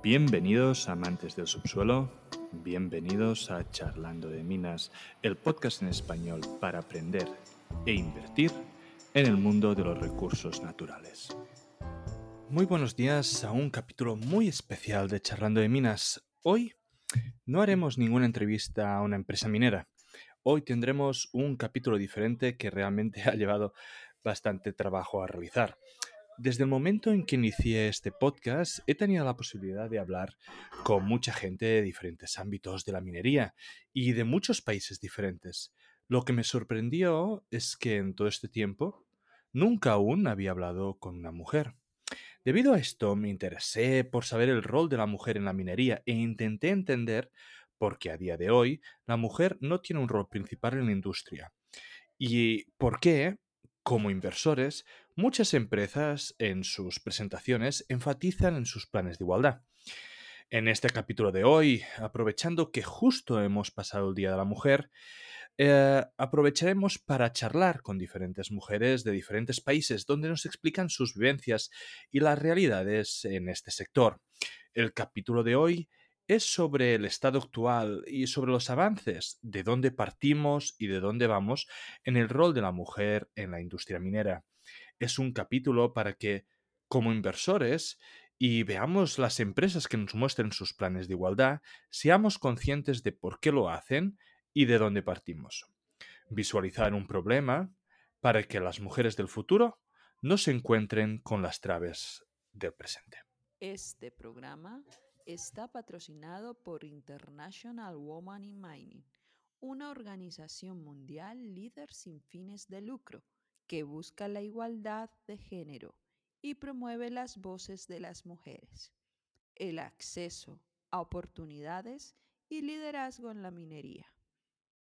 Bienvenidos amantes del subsuelo, bienvenidos a Charlando de Minas, el podcast en español para aprender e invertir en el mundo de los recursos naturales. Muy buenos días a un capítulo muy especial de Charlando de Minas. Hoy no haremos ninguna entrevista a una empresa minera. Hoy tendremos un capítulo diferente que realmente ha llevado bastante trabajo a realizar. Desde el momento en que inicié este podcast, he tenido la posibilidad de hablar con mucha gente de diferentes ámbitos de la minería y de muchos países diferentes. Lo que me sorprendió es que en todo este tiempo nunca aún había hablado con una mujer. Debido a esto me interesé por saber el rol de la mujer en la minería e intenté entender por qué a día de hoy la mujer no tiene un rol principal en la industria y por qué, como inversores, Muchas empresas en sus presentaciones enfatizan en sus planes de igualdad. En este capítulo de hoy, aprovechando que justo hemos pasado el Día de la Mujer, eh, aprovecharemos para charlar con diferentes mujeres de diferentes países donde nos explican sus vivencias y las realidades en este sector. El capítulo de hoy es sobre el estado actual y sobre los avances, de dónde partimos y de dónde vamos en el rol de la mujer en la industria minera es un capítulo para que, como inversores, y veamos las empresas que nos muestren sus planes de igualdad, seamos conscientes de por qué lo hacen y de dónde partimos. Visualizar un problema para que las mujeres del futuro no se encuentren con las traves del presente. Este programa está patrocinado por International Woman in Mining, una organización mundial líder sin fines de lucro que busca la igualdad de género y promueve las voces de las mujeres, el acceso a oportunidades y liderazgo en la minería.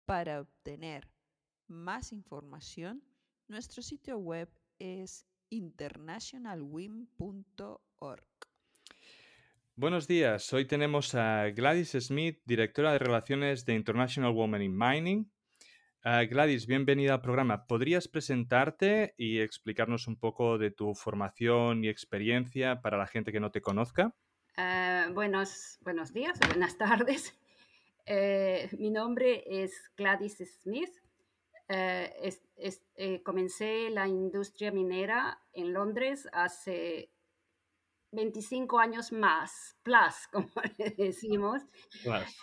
Para obtener más información, nuestro sitio web es internationalwim.org. Buenos días, hoy tenemos a Gladys Smith, directora de Relaciones de International Women in Mining, Ah, Gladys, bienvenida al programa. ¿Podrías presentarte y explicarnos un poco de tu formación y experiencia para la gente que no te conozca? Ah, buenos, buenos días buenas tardes. Eh, mi nombre es Gladys Smith. Eh, eh, comencé la industria minera en Londres hace 25 años más, plus, como le decimos.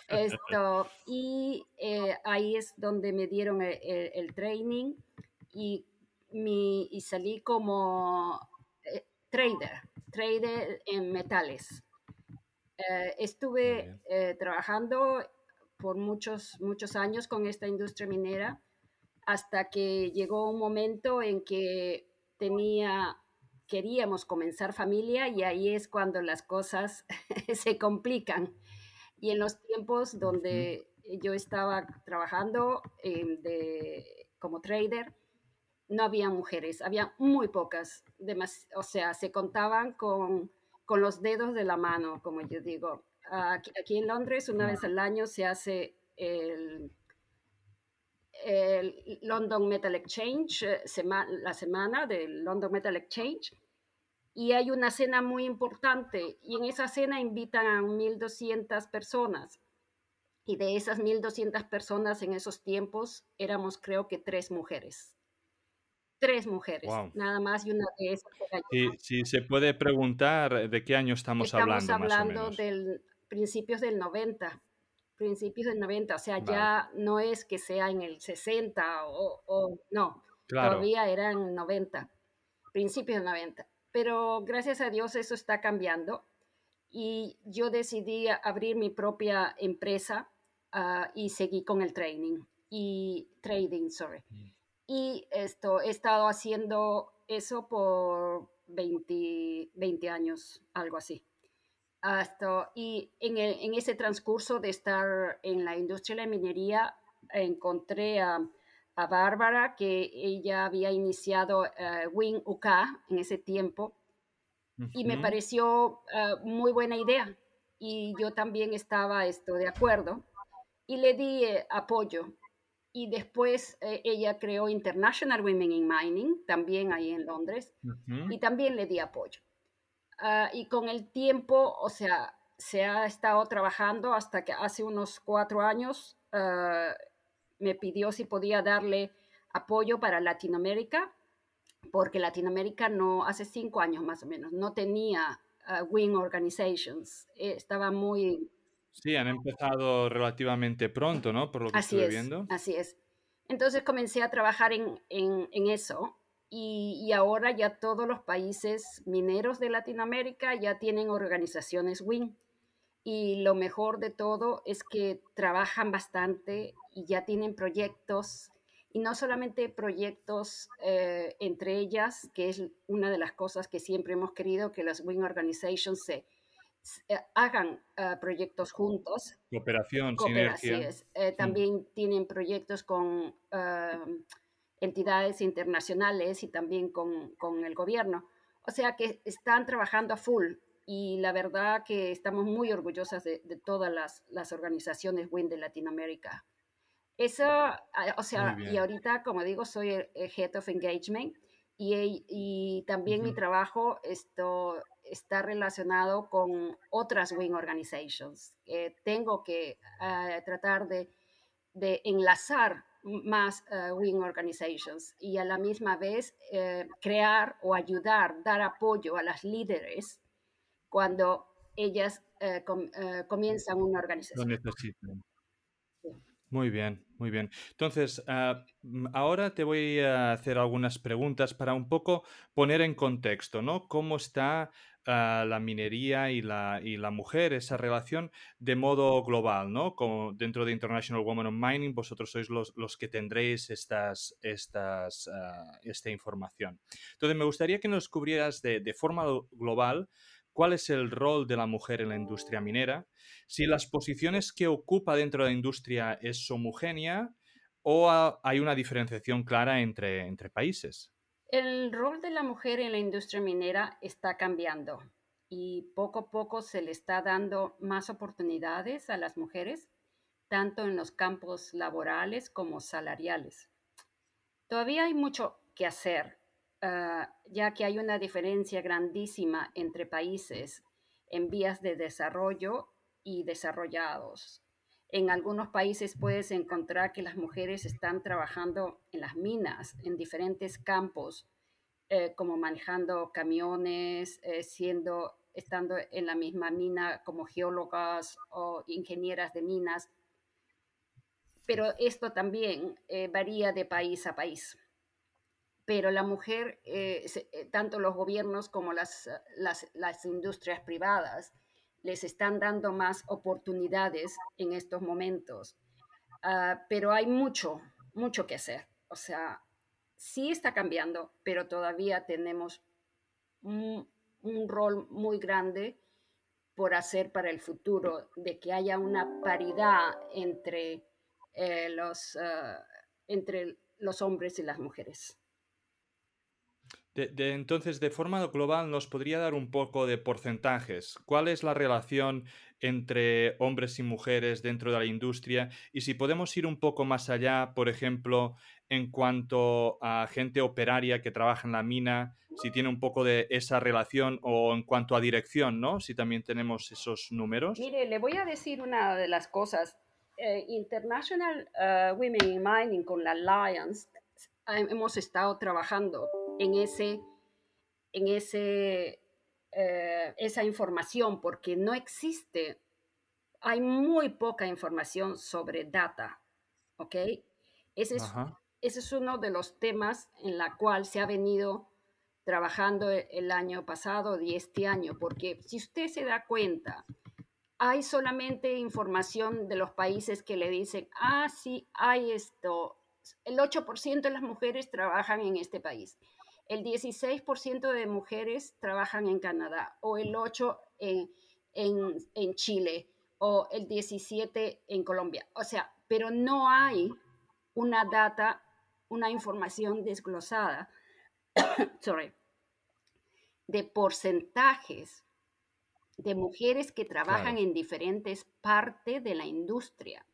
Esto, y eh, ahí es donde me dieron el, training y, mi, y salí como eh, trader, trader en metales. Eh, estuve trabajando por muchos, muchos años con esta industria minera hasta que llegó un momento en que tenía queríamos comenzar familia y ahí es cuando las cosas se complican. Y en los tiempos donde yo estaba trabajando em, de, como trader, no había mujeres, había muy pocas, o sea, se contaban con, con, los dedos de la mano, como yo digo. Aquí, en Londres, una vez al año se hace el, el London Metal Exchange, eh, la semana del London Metal Exchange, y hay una cena muy importante y en esa cena invitan a 1.200 personas. Y de esas 1.200 personas en esos tiempos éramos creo que tres mujeres. Tres mujeres, nada más y una de esas. Y si se puede preguntar de qué año estamos, hablando. Estamos hablando del principios del 90, principios del 90, o sea, ya no es que sea en el 60 o, no, todavía eran 90, principios del 90 pero gracias a Dios eso está cambiando y yo decidí abrir mi propia empresa ah, y seguí con el training y trading, sorry. Mm. Y esto, he estado haciendo eso por 20, 20 años, algo así. Hasta, y en, en, ese transcurso de estar en la industria de la minería, encontré a a Bárbara, que ella había iniciado uh, Win UK en ese tiempo, y me pareció eh, muy buena idea. Y yo también estaba esto de acuerdo, y le di eh, apoyo. Y después ella creó International Women in Mining, también ahí en Londres, y también le di apoyo. Ah, y con el tiempo, o sea, se ha estado trabajando hasta que hace unos cuatro años ah, me pidió si podía darle apoyo para Latinoamérica, porque Latinoamérica no, hace cinco años más o menos, no tenía uh, Wing Organizations, eh, estaba muy... Sí, han empezado relativamente pronto, ¿no? Por lo que así estoy es, viendo. Así es. Entonces comencé a trabajar en, en, en eso y, y, ahora ya todos los países mineros de Latinoamérica ya tienen organizaciones WIN. Y lo mejor de todo es que trabajan bastante y ya tienen proyectos y no solamente proyectos eh, entre ellas, que es una de las cosas que siempre hemos querido, que las Wing Organizations se, eh, hagan uh, proyectos juntos. Cooperación, sinergia. Eh, también tienen proyectos con uh, entidades internacionales y también con, con, el gobierno. O sea que están trabajando a full y la verdad que estamos muy orgullosas de, de todas las, las organizaciones WIN de Latinoamérica. Eso, ah, o sea, y ahorita, como digo, soy el, Head of Engagement y, y también uh -huh. mi trabajo esto, está relacionado con otras Wing Organizations. Eh, tengo que uh, tratar de, de, enlazar más uh, Wing Organizations y a la misma vez uh, crear o ayudar, dar apoyo a las líderes cuando ellas com, comienzan una organización. Lo necesitan. Muy bien, muy bien. Entonces, uh, ahora te voy a hacer algunas preguntas para un poco poner en contexto, ¿no? ¿Cómo está la minería y la, y la, mujer, esa relación de modo global, ¿no? Como dentro de International Women on Mining, vosotros sois los, los que tendréis estas, estas, uh, esta información. Entonces, me gustaría que nos cubrieras de, de forma global cuál es el rol de la mujer en la industria minera, si las posiciones que ocupa dentro de la industria es homogénea o hay una diferenciación clara entre, entre países. El rol de la mujer en la industria minera está cambiando y poco a poco se le está dando más oportunidades a las mujeres, tanto en los campos laborales como salariales. Todavía hay mucho que hacer uh, ya que hay una diferencia grandísima entre países en vías de desarrollo y desarrollados. En algunos países puedes encontrar que las mujeres están trabajando en las minas, en diferentes campos, eh, como manejando camiones, eh, siendo, estando en la misma mina como geólogas o ingenieras de minas. Pero esto también eh, varía de país a país pero la mujer, tanto los gobiernos como las, las, industrias privadas, les están dando más oportunidades en estos momentos. Uh, pero hay mucho, mucho que hacer. O sea, sí está cambiando, pero todavía tenemos un, rol muy grande por hacer para el futuro, de que haya una paridad entre, eh, los, uh, entre los hombres y las mujeres. De, entonces, de forma global, ¿nos podría dar un poco de porcentajes? ¿Cuál es la relación entre hombres y mujeres dentro de la industria? Y si podemos ir un poco más allá, por ejemplo, en cuanto a gente operaria que trabaja en la mina, si tiene un poco de esa relación o en cuanto a dirección, ¿no? Si también tenemos esos números. Mire, le voy a decir una de las cosas. Eh, International uh, Women in Mining con la Alliance hemos estado trabajando en, ese, en ese, eh, esa información porque no existe, hay muy poca información sobre data, ¿ok? Ese es, ese es uno de los temas en la cual se ha venido trabajando e, el año pasado y este año, porque si usted se da cuenta, hay solamente información de los países que le dicen, ah, sí, hay esto, el 8% de las mujeres trabajan en este país el 16% de mujeres trabajan en Canadá o el 8% en, en, en, Chile o el 17% en Colombia. O sea, pero no hay una data, una información desglosada, sorry, de porcentajes de mujeres que trabajan claro. en diferentes partes de la industria.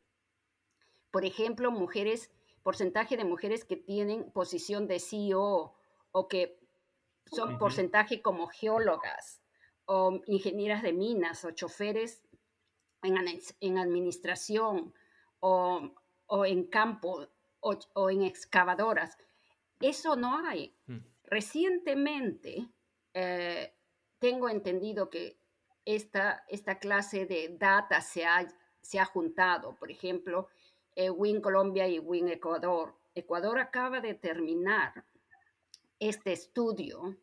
Por ejemplo, mujeres, porcentaje de mujeres que tienen posición de CEO o que son uh -huh. porcentaje como geólogas o ingenieras de minas o choferes en, administración o, en campo o, en excavadoras. Eso no hay. Mm. Recientemente eh, tengo entendido que esta, esta clase de data se ha, se ha juntado. Por ejemplo, eh, Win Colombia y Win Ecuador. Ecuador acaba de terminar este estudio,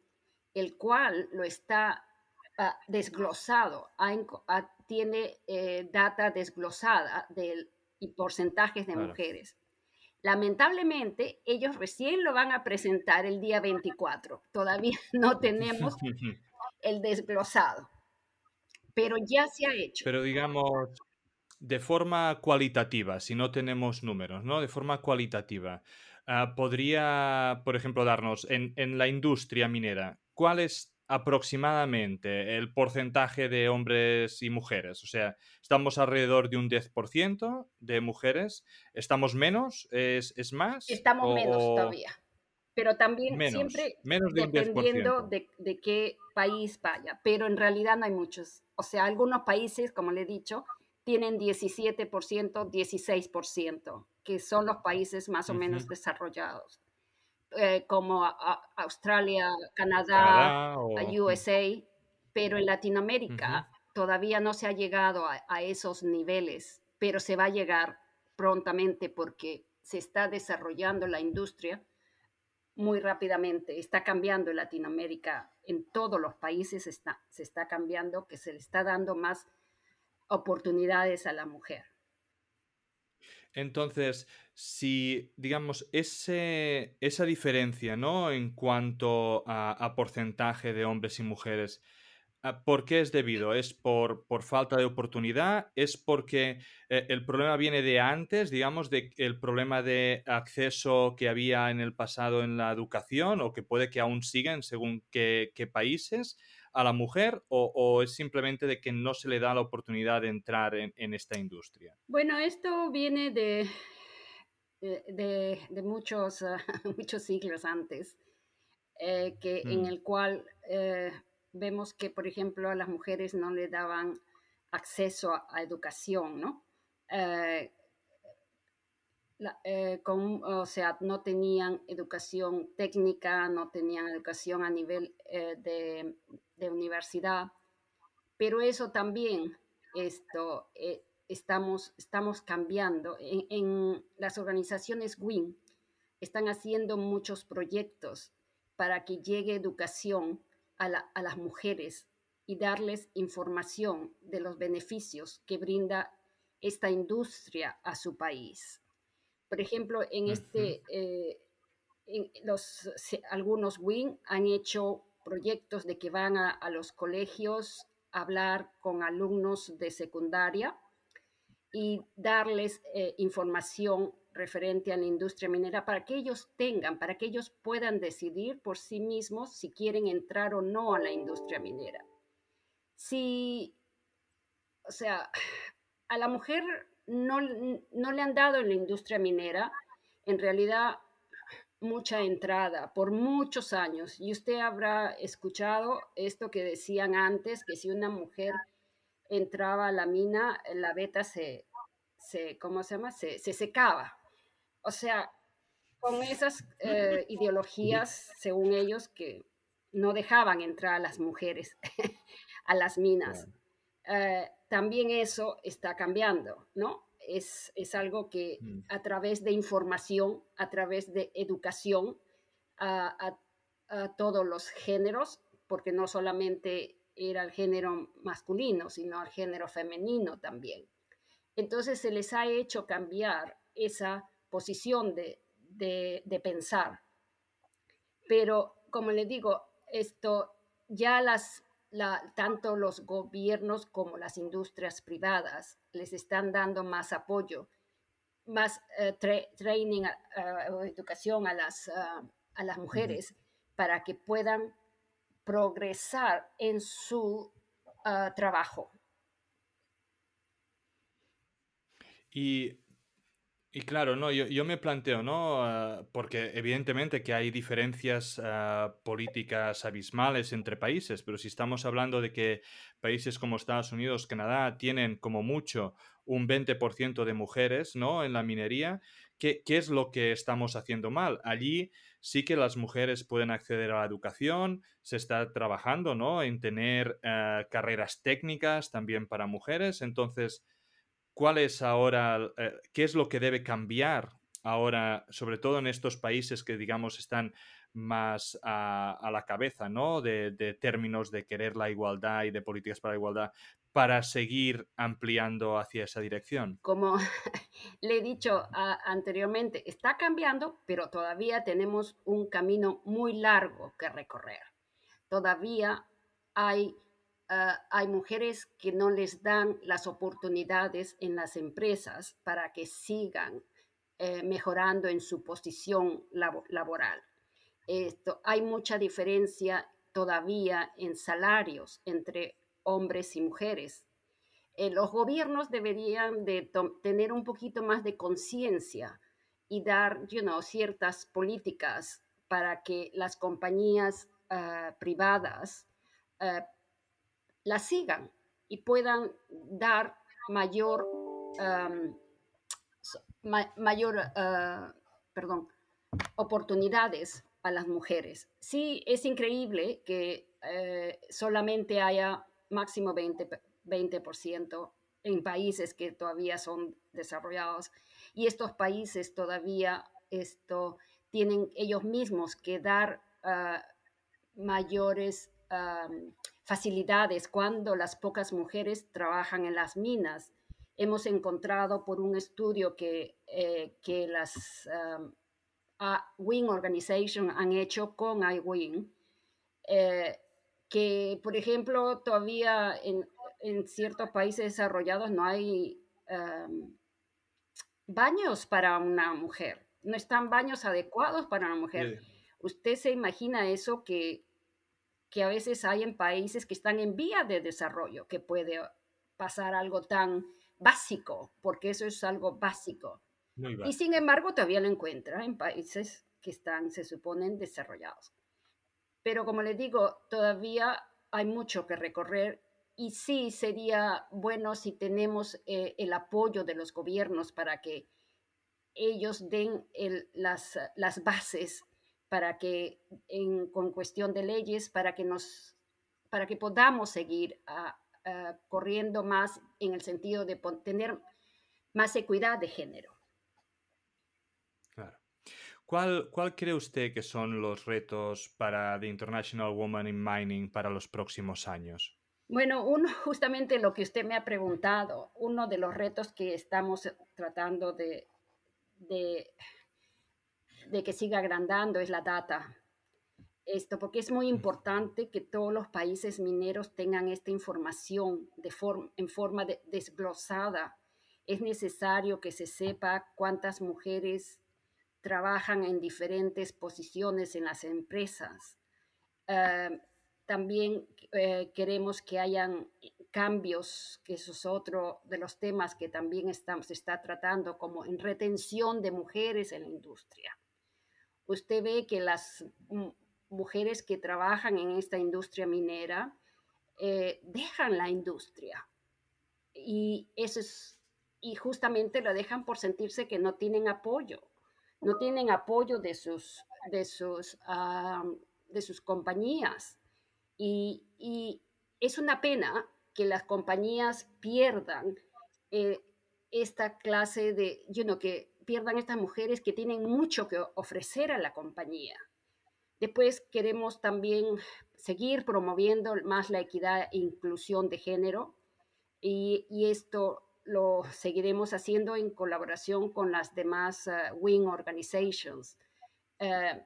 el cual lo está ah, desglosado, tiene eh, data desglosada del, y porcentajes de mujeres. Lamentablemente, ellos recién lo van a presentar el día 24. Todavía no tenemos el desglosado, pero ya se ha hecho. Pero digamos, de forma cualitativa, si no tenemos números, ¿no? De forma cualitativa, ah, podría, por ejemplo, darnos en, en la industria minera, ¿cuál es aproximadamente el porcentaje de hombres y mujeres? O sea, estamos alrededor de un 10% de mujeres. ¿Estamos menos? ¿Es, es más? Estamos menos todavía. Pero también siempre dependiendo de, de, qué país vaya. Pero en realidad no hay muchos. O sea, algunos países, como le he dicho, tienen 17%, 16%, que son los países más o menos desarrollados. Eh, como Australia, Canadá, USA, pero en Latinoamérica todavía no se ha llegado a, esos niveles, pero se va a llegar prontamente porque se está desarrollando la industria muy rápidamente, está cambiando en Latinoamérica, en todos los países está, se está cambiando, que se le está dando más oportunidades a la mujer. Entonces, si, digamos, ese, esa diferencia, ¿no? En cuanto a, porcentaje de hombres y mujeres, ah, ¿por qué es debido? ¿Es por, por falta de oportunidad? ¿Es porque eh, el problema viene de antes, digamos, de el problema de acceso que había en el pasado en la educación o que puede que aún sigan según qué, qué países? A la mujer o, es simplemente de que no se le da la oportunidad de entrar en, esta industria? Bueno, esto viene de, de, muchos, muchos siglos antes, eh, que, en mm. el cual eh, vemos que, por ejemplo, a las mujeres no le daban acceso a, educación, ¿no? Eh, o sea, no tenían educación técnica, no tenían educación a nivel de, de universidad, pero eso también esto, eh, estamos, estamos cambiando. En, las organizaciones WIN están haciendo muchos proyectos para que llegue educación a, a las mujeres y darles información de los beneficios que brinda esta industria a su país. Por ejemplo, en este, eh, los, algunos WIN han hecho proyectos de que van a, los colegios a hablar con alumnos de secundaria y darles eh, información referente a la industria minera para que ellos tengan, para que ellos puedan decidir por sí mismos si quieren entrar o no a la industria minera. Si, o sea, a la mujer no, no le han dado en la industria minera, en realidad mucha entrada por muchos años. Y usted habrá escuchado esto que decían antes, que si una mujer entraba a la mina, la beta se, se ¿cómo se llama? Se, secaba. O sea, con esas eh, ideologías, según ellos, que no dejaban entrar a las mujeres a las minas. Eh, también eso está cambiando, ¿no? Es, algo que mm. a través de información, a través de educación a, todos los géneros, porque no solamente era el género masculino, sino el género femenino también. Entonces se les ha hecho cambiar esa posición de, pensar. Pero, como les digo, esto ya las tanto los gobiernos como las industrias privadas les están dando más apoyo, más eh, training o educación a las, ah, a las mujeres para que puedan progresar en su ah, trabajo. Y Y claro, no, yo, yo me planteo, ¿no? Ah, porque evidentemente que hay diferencias ah, políticas abismales entre países, pero si estamos hablando de que países como Estados Unidos, Canadá tienen como mucho un 20% de mujeres, ¿no? En la minería, ¿qué, ¿qué es lo que estamos haciendo mal? Allí sí que las mujeres pueden acceder a la educación, se está trabajando, ¿no? En tener ah, carreras técnicas también para mujeres, entonces ¿cuál es ahora, eh, qué es lo que debe cambiar ahora, sobre todo en estos países que, digamos, están más a, la cabeza, ¿no? De, términos de querer la igualdad y de políticas para la igualdad, para seguir ampliando hacia esa dirección? Como le he dicho anteriormente, está cambiando, pero todavía tenemos un camino muy largo que recorrer. Todavía hay Ah, hay mujeres que no les dan las oportunidades en las empresas para que sigan eh, mejorando en su posición laboral. Esto, hay mucha diferencia todavía en salarios entre hombres y mujeres. Eh, los gobiernos deberían de tener un poquito más de conciencia y dar ciertas políticas para que las compañías ah, privadas ah, la sigan y puedan dar mayor, mayor ah, perdón, oportunidades a las mujeres. Sí, es increíble que eh, solamente haya máximo 20%, 20 en países que todavía son desarrollados y estos países todavía esto, tienen ellos mismos que dar ah, mayores facilidades cuando las pocas mujeres trabajan en las minas. Hemos encontrado por un estudio que, eh, que las um, Wing Organization han hecho con iWing, eh, que, por ejemplo, todavía en, en, ciertos países desarrollados no hay um, baños para una mujer, no están baños adecuados para una mujer. Usted se imagina eso que que a veces hay en países que están en vía de desarrollo, que puede pasar algo tan básico, porque eso es algo básico. y sin embargo, todavía lo encuentra en países que están, se suponen, desarrollados. Pero como les digo, todavía hay mucho que recorrer y sí sería bueno si tenemos eh, el apoyo de los gobiernos para que ellos den las, las bases para que, en, con cuestión de leyes, para que, nos, para que podamos seguir ah, ah, corriendo más en el sentido de tener más equidad de género. Claro. ¿Cuál, ¿Cuál cree usted que son los retos para The International Woman in Mining para los próximos años? Bueno, uno, justamente lo que usted me ha preguntado, uno de los retos que estamos tratando de, de de que siga agrandando es la data. Esto, porque es muy importante que todos los países mineros tengan esta información de en forma desglosada. Es necesario que se sepa cuántas mujeres trabajan en diferentes posiciones en las empresas. Eh, también eh, queremos que hayan cambios, que eso es otro de los temas que también estamos, se está tratando, como en retención de mujeres en la industria usted ve que las mujeres que trabajan en esta industria minera eh, dejan la industria. Y eso es, y justamente lo dejan por sentirse que no tienen apoyo, no tienen apoyo de sus, de sus, de sus compañías. Y, es una pena que las compañías pierdan eh, esta clase de, you know, que pierdan estas mujeres que tienen mucho que ofrecer a la compañía. Después queremos también seguir promoviendo más la equidad e inclusión de género y, esto lo seguiremos haciendo en colaboración con las demás uh, Wing Organizations, uh,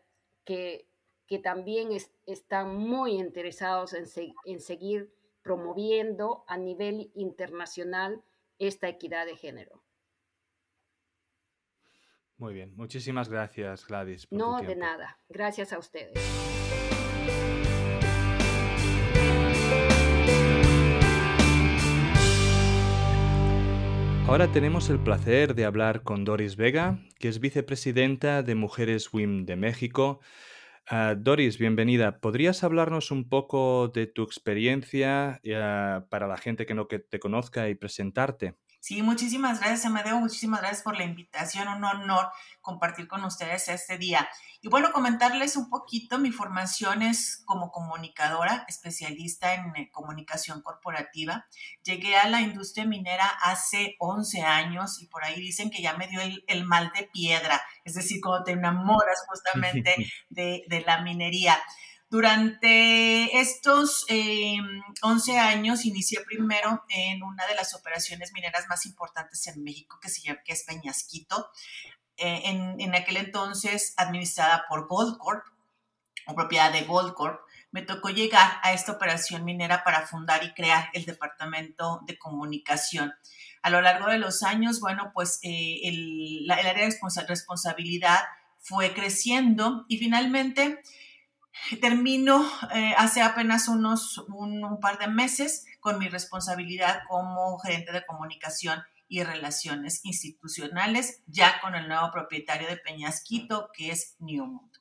que, que, también están muy interesados en, en seguir promoviendo a nivel internacional esta equidad de género. Muy bien, muchísimas gracias Gladys. no, de nada. Gracias a ustedes. Ahora tenemos el placer de hablar con Doris Vega, que es vicepresidenta de Mujeres WIM de México. Ah, Doris, bienvenida. ¿Podrías hablarnos un poco de tu experiencia ah, para la gente que no te conozca y presentarte? Sí, muchísimas gracias, Amadeo. Muchísimas gracias por la invitación. Un honor compartir con ustedes este día. Y bueno, comentarles un poquito, mi formación es como comunicadora, especialista en eh, comunicación corporativa. Llegué a la industria minera hace 11 años y por ahí dicen que ya me dio el, mal de piedra, es decir, cuando te enamoras justamente de, de la minería. Durante estos 11 em, años inicié primero en una de las operaciones mineras más importantes en México, que, se llama, es Peñasquito, eh, en, aquel entonces administrada por Goldcorp, o propiedad de Goldcorp. Me tocó llegar a esta operación minera para fundar y crear el departamento de comunicación. A lo largo de los años, bueno, pues eh, el, el, área de responsabilidad fue creciendo y finalmente Termino eh, hace apenas unos un, par de meses con mi responsabilidad como gerente de comunicación y relaciones institucionales, ya con el nuevo propietario de Peñasquito, que es Newmont.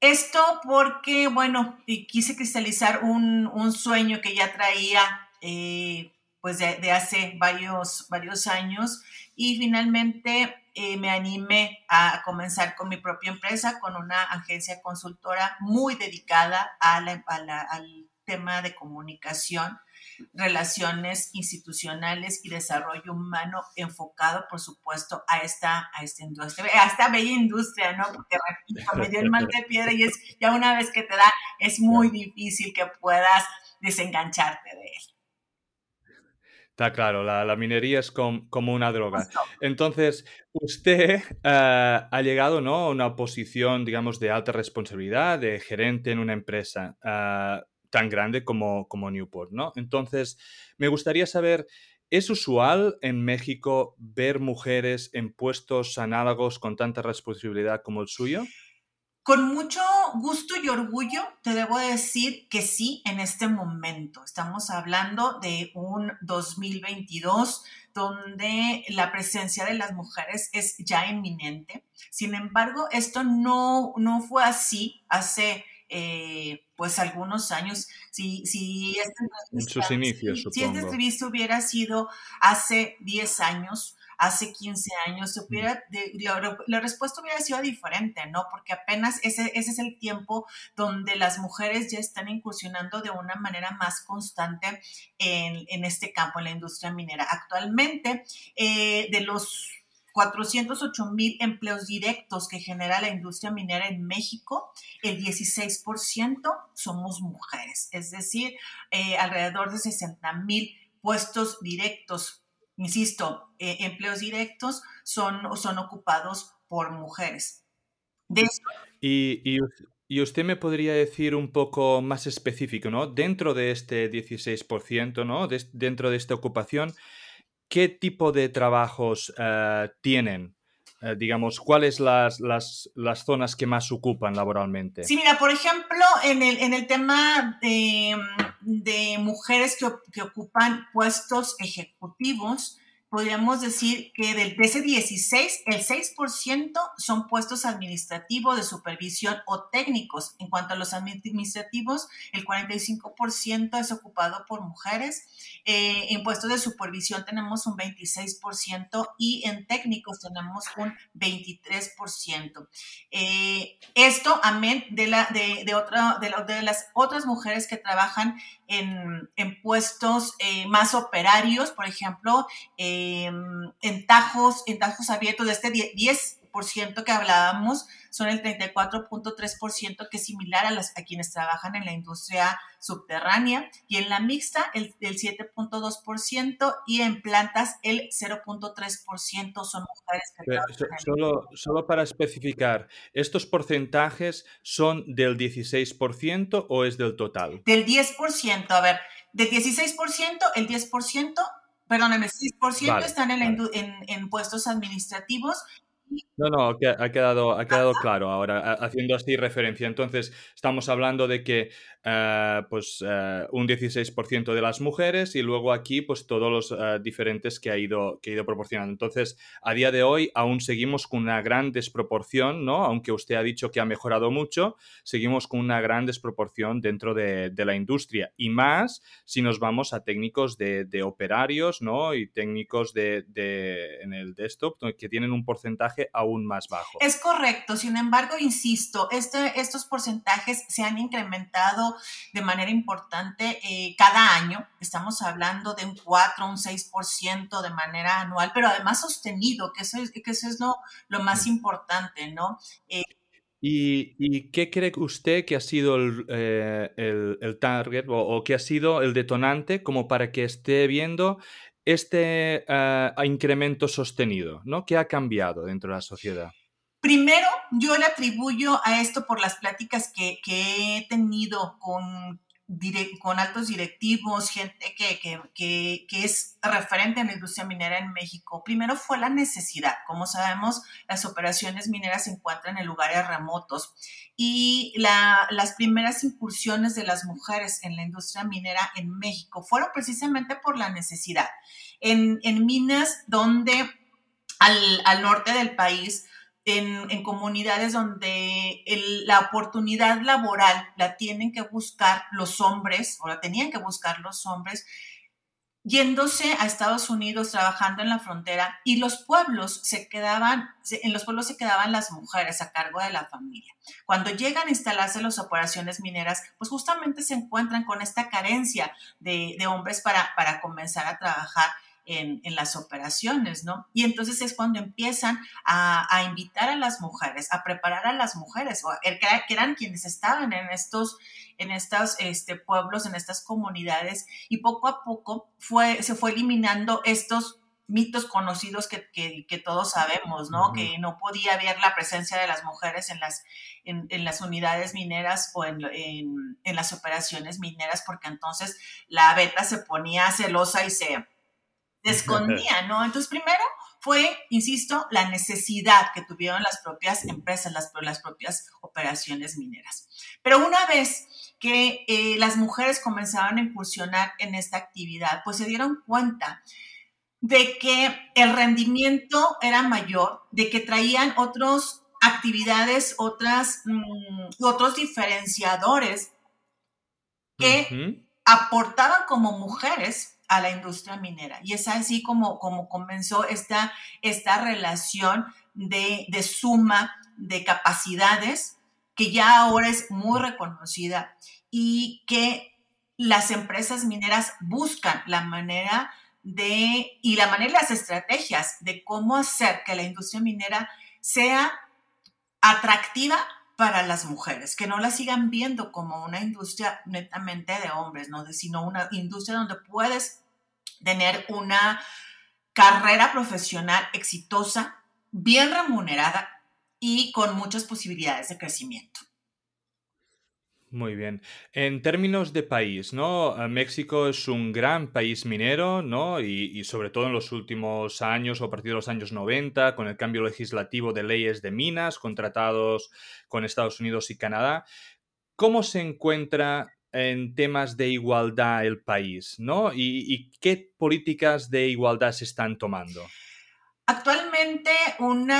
Esto porque, bueno, quise cristalizar un, sueño que ya traía eh, pues de, de, hace varios, varios años y finalmente eh, me animé a comenzar con mi propia empresa, con una agencia consultora muy dedicada a al tema de comunicación, relaciones institucionales y desarrollo humano enfocado, por supuesto, a esta, a esta industria, a esta bella industria, ¿no? Porque repito, me dio el mal de piedra y es ya una vez que te da, es muy difícil que puedas desengancharte de él. Está claro, la, minería es como una droga. Entonces, usted eh, ha llegado ¿no? a una posición, digamos, de alta responsabilidad, de gerente en una empresa eh, tan grande como, como Newport, ¿no? Entonces, me gustaría saber, ¿es usual en México ver mujeres en puestos análogos con tanta responsabilidad como el suyo? Con mucho gusto y orgullo te debo decir que sí en este momento. Estamos hablando de un 2022 donde la presencia de las mujeres es ya inminente. Sin embargo, esto no, no fue así hace eh, pues algunos años. Si, si en sus inicios, si, si entrevista hubiera sido hace 10 años, hace 15 años, hubiera, la, respuesta hubiera sido diferente, ¿no? Porque apenas ese, ese es el tiempo donde las mujeres ya están incursionando de una manera más constante en, en este campo, en la industria minera. Actualmente, eh, de los 408 mil empleos directos que genera la industria minera en México, el 16% somos mujeres, es decir, eh, alrededor de 60 mil puestos directos insisto, eh, empleos directos son, son ocupados por mujeres. y, y, usted me podría decir un poco más específico, ¿no? Dentro de este 16%, ¿no? dentro de esta ocupación, ¿qué tipo de trabajos eh, tienen eh, digamos, cuáles las, las, las, zonas que más ocupan laboralmente? Sí, mira, por ejemplo, en el, en el tema de, de mujeres que, que, ocupan puestos ejecutivos, podríamos decir que del, de ese 16, el 6% son puestos administrativos de supervisión o técnicos. En cuanto a los administrativos, el 45% es ocupado por mujeres. Eh, en puestos de supervisión tenemos un 26% y en técnicos tenemos un 23%. Eh, esto, amén, de, la, de, de, otra, de, de las otras mujeres que trabajan en, en puestos eh, más operarios, por ejemplo, em, en, tajos, en tajos abiertos de este 10% que hablábamos, son el 34.3%, que es similar a, las, a quienes trabajan en la industria subterránea, y en la mixta el, el 7.2%, y en plantas el 0.3% son mujeres. Que solo, solo para especificar, ¿estos porcentajes son del 16% o es del total? Del 10%, a ver, del 16%, el 10%, perdón, el 6% están en, en, en puestos administrativos No, no, ha quedado, ha quedado claro ahora, haciendo así referencia. Entonces, estamos hablando de que eh, pues, eh, un 16% de las mujeres y luego aquí pues todos los eh, diferentes que ha, ido, que ha ido proporcionando. Entonces, a día de hoy aún seguimos con una gran desproporción, ¿no? Aunque usted ha dicho que ha mejorado mucho, seguimos con una gran desproporción dentro de, la industria y más si nos vamos a técnicos de, operarios, ¿no? Y técnicos de, en el desktop que tienen un porcentaje aún más bajo. Es correcto, sin embargo, insisto, este, estos porcentajes se han incrementado de manera importante eh, cada año. Estamos hablando de un 4, un 6% de manera anual, pero además sostenido, que eso es, que eso es lo, lo más importante, ¿no? Eh, ¿Y, qué cree usted que ha sido el, eh, el, target o, o, que ha sido el detonante como para que esté viendo este incremento sostenido? ¿no? ¿Qué ha cambiado dentro de la sociedad? Primero, yo le atribuyo a esto por las pláticas que, he tenido con, con altos directivos, gente que, que, es referente en la industria minera en México. Primero fue la necesidad. Como sabemos, las operaciones mineras se encuentran en lugares remotos y las primeras incursiones de las mujeres en la industria minera en México fueron precisamente por la necesidad. En, en minas donde al, al norte del país en, comunidades donde la oportunidad laboral la tienen que buscar los hombres, o la tenían que buscar los hombres, yéndose a Estados Unidos, trabajando en la frontera, y los pueblos se quedaban, en los pueblos se quedaban las mujeres a cargo de la familia. Cuando llegan a instalarse las operaciones mineras, pues justamente se encuentran con esta carencia de, de hombres para, para comenzar a trabajar en, las operaciones, ¿no? Y entonces es cuando empiezan a, invitar a las mujeres, a preparar a las mujeres, er, que eran quienes estaban en estos, en estos este, pueblos, en estas comunidades, y poco a poco fue, se fue eliminando estos mitos conocidos que, que, todos sabemos, ¿no? Que no podía haber la presencia de las mujeres en las, en, las unidades mineras o en, en, las operaciones mineras, porque entonces la beta se ponía celosa y se, escondía, ¿no? Entonces, primero fue, insisto, la necesidad que tuvieron las propias empresas, las, las propias operaciones mineras. Pero una vez que eh, las mujeres comenzaron a incursionar en esta actividad, pues se dieron cuenta de que el rendimiento era mayor, de que traían otras actividades, otras, mm, otros diferenciadores que aportaban como mujeres a la industria minera. Y es así como, como comenzó esta, esta relación de, de suma de capacidades que ya ahora es muy reconocida y que las empresas mineras buscan la manera de, y la manera y las estrategias de cómo hacer que la industria minera sea atractiva para las mujeres, que no la sigan viendo como una industria netamente de hombres, ¿no? sino una industria donde puedes tener una carrera profesional exitosa, bien remunerada y con muchas posibilidades de crecimiento. Muy bien. En términos de país, ¿no? Eh, México es un gran país minero, ¿no? Y, sobre todo en los últimos años o a partir de los años 90, con el cambio legislativo de leyes de minas, contratados con Estados Unidos y Canadá. ¿Cómo se encuentra en temas de igualdad el país, ¿no? ¿Y, qué políticas de igualdad se están tomando? Actualmente, uno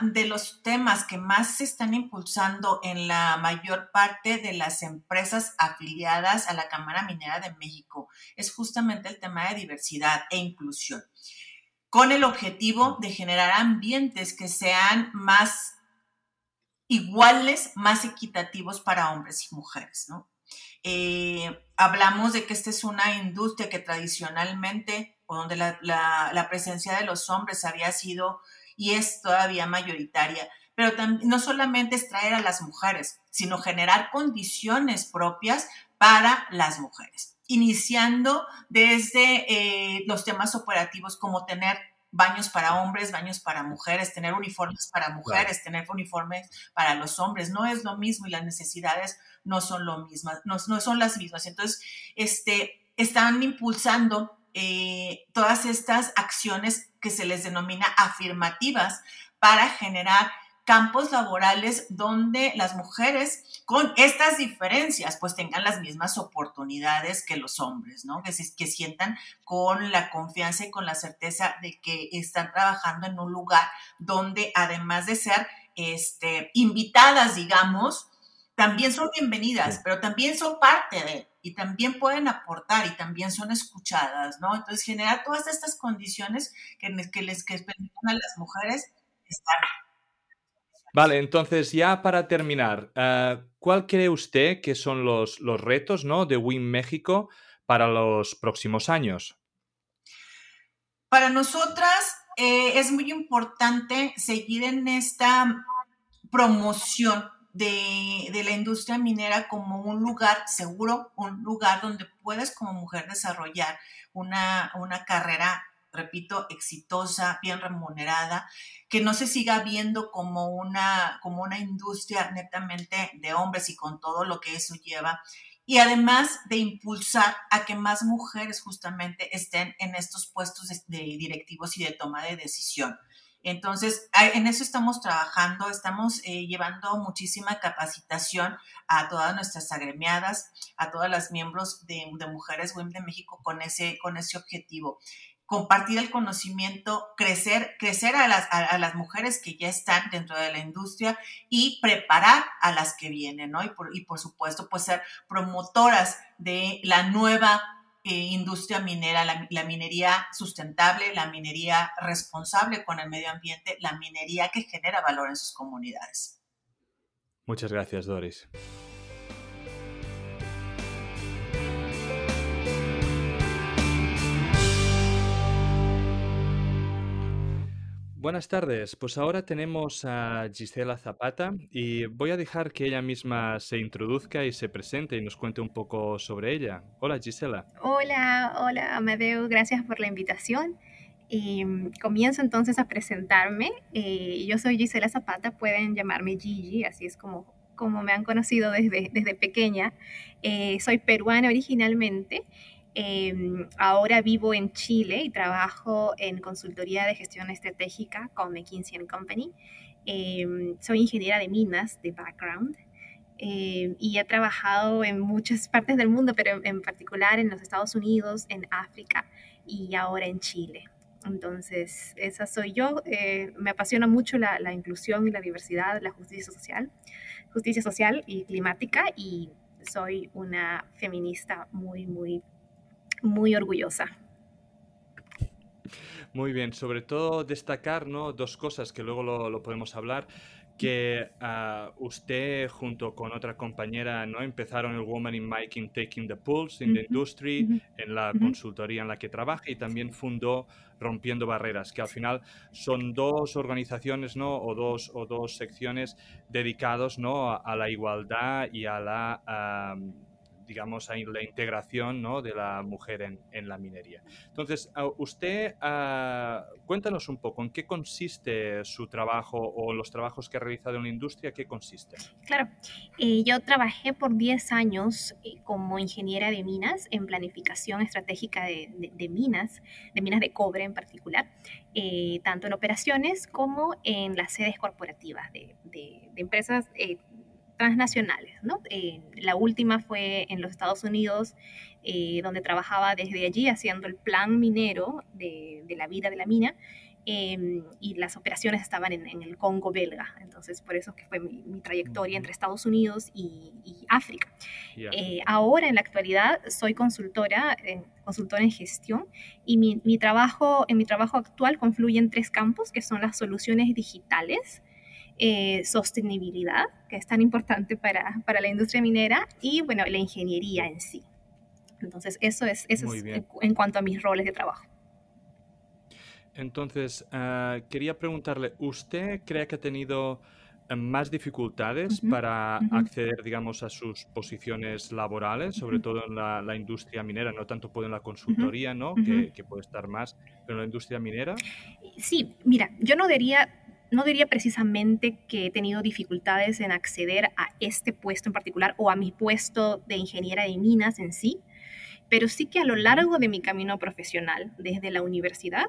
de los temas que más se están impulsando en la mayor parte de las empresas afiliadas a la Cámara Minera de México es justamente el tema de diversidad e inclusión, con el objetivo de generar ambientes que sean más iguales, más equitativos para hombres y mujeres. Eh, hablamos de que esta es una industria que tradicionalmente donde la, presencia de los hombres había sido y es todavía mayoritaria. Pero no solamente es traer a las mujeres, sino generar condiciones propias para las mujeres, iniciando desde eh, los temas operativos como tener baños para hombres, baños para mujeres, tener uniformes para mujeres, tener uniformes para los hombres. No es lo mismo y las necesidades no son lo mismas, no, no son las mismas. Entonces, este, están impulsando eh, todas estas acciones que se les denomina afirmativas para generar campos laborales donde las mujeres con estas diferencias pues tengan las mismas oportunidades que los hombres, ¿no? Que, sientan con la confianza y con la certeza de que están trabajando en un lugar donde además de ser este, invitadas, digamos, también son bienvenidas, pero también son parte de, y también pueden aportar y también son escuchadas, ¿no? Entonces, generar todas estas condiciones que, que les que permitan a las mujeres estar Vale, entonces ya para terminar, uh, ¿cuál cree usted que son los, los retos ¿no? de WIM México para los próximos años? Para nosotras eh, es muy importante seguir en esta promoción de, de, la industria minera como un lugar seguro, un lugar donde puedes como mujer desarrollar una, una carrera repito, exitosa, bien remunerada, que no se siga viendo como una, como una industria netamente de hombres y con todo lo que eso lleva. Y además de impulsar a que más mujeres justamente estén en estos puestos de directivos y de toma de decisión. Entonces, en eso estamos trabajando, estamos eh, llevando muchísima capacitación a todas nuestras agremiadas, a todas las miembros de, Mujeres WIM de México con ese, con ese objetivo compartir el conocimiento, crecer, crecer a las, a, las, mujeres que ya están dentro de la industria y preparar a las que vienen, ¿no? Y por, y por supuesto, pues ser promotoras de la nueva eh, industria minera, la, la, minería sustentable, la minería responsable con el medio ambiente, la minería que genera valor en sus comunidades. Muchas gracias, Doris. Buenas tardes, pues ahora tenemos a Gisela Zapata y voy a dejar que ella misma se introduzca y se presente y nos cuente un poco sobre ella. Hola Gisela. Hola, hola Amadeo, gracias por la invitación. Mm, comienzo entonces a presentarme. Eh, yo soy Gisela Zapata, pueden llamarme Gigi, así es como, como me han conocido desde, desde pequeña. Eh, soy peruana originalmente Em, ahora vivo en Chile y trabajo en consultoría de gestión estratégica con McKinsey Company. Em, soy ingeniera de minas de background em, y he trabajado en muchas partes del mundo, pero en, particular en los Estados Unidos, en África y ahora en Chile. Entonces, esa soy yo. Eh, me apasiona mucho la, la, inclusión y la diversidad, la justicia social, justicia social y climática y soy una feminista muy, muy muy orgullosa. Muy bien, sobre todo destacar ¿no? dos cosas que luego lo, podemos hablar que ah, usted junto con otra compañera no empezaron el Woman in Making Taking the Pulse in the Industry en la consultoría en la que trabaja y también fundó Rompiendo Barreras, que al final son dos organizaciones ¿no? o, dos, o dos secciones dedicados ¿no? a, la igualdad y a la digamos, la integración ¿no? de la mujer en, en, la minería. Entonces, usted, uh, cuéntanos un poco, ¿en qué consiste su trabajo o los trabajos que ha realizado en la industria? ¿Qué consiste? Claro, eh, yo trabajé por 10 años eh, como ingeniera de minas en planificación estratégica de, de, minas, de minas de cobre en particular, eh, tanto en operaciones como en las sedes corporativas de, de empresas transnacionales. ¿no? Eh, la última fue en los Estados Unidos, eh, donde trabajaba desde allí haciendo el plan minero de, la vida de la mina. Em, y las operaciones estaban en, el Congo belga, entonces por eso que fue mi, trayectoria entre Estados Unidos y, África. Eh, ahora, en la actualidad, soy consultora, consultora en gestión y mi, mi, trabajo, en mi trabajo actual confluyen tres campos, que son las soluciones digitales, eh, sostenibilidad, que es tan importante para, para, la industria minera, y bueno, la ingeniería en sí. Entonces, eso es, eso es en cuanto a mis roles de trabajo. Entonces, ah, quería preguntarle, ¿usted cree que ha tenido eh, más dificultades para acceder, digamos, a sus posiciones laborales, sobre todo en la, industria minera, no tanto puede en la consultoría, ¿no? Que, que, puede estar más, pero en la industria minera. Sí, mira, yo no diría no diría precisamente que he tenido dificultades en acceder a este puesto en particular o a mi puesto de ingeniera de minas en sí, pero sí que a lo largo de mi camino profesional, desde la universidad,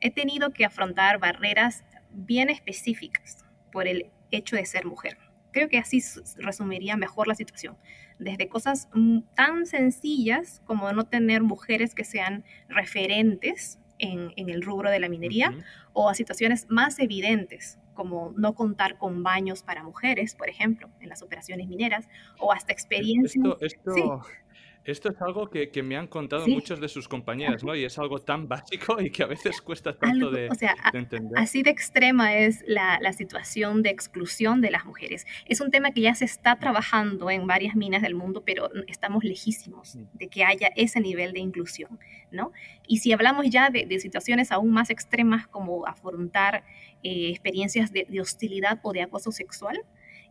he tenido que afrontar barreras bien específicas por el hecho de ser mujer. Creo que así resumiría mejor la situación. Desde cosas tan sencillas como no tener mujeres que sean referentes en, el rubro de la minería, o a situaciones más evidentes como no contar con baños para mujeres, por ejemplo, en las operaciones mineras, o hasta experiencias... Esto, esto es algo que, me han contado muchos de sus compañeras, ¿no? Y es algo tan básico y que a veces cuesta tanto de, o sea, entender. Así de extrema es la, situación de exclusión de las mujeres. Es un tema que ya se está trabajando en varias minas del mundo, pero estamos lejísimos de que haya ese nivel de inclusión, ¿no? Y si hablamos ya de, situaciones aún más extremas como afrontar eh, experiencias de, de hostilidad o de acoso sexual,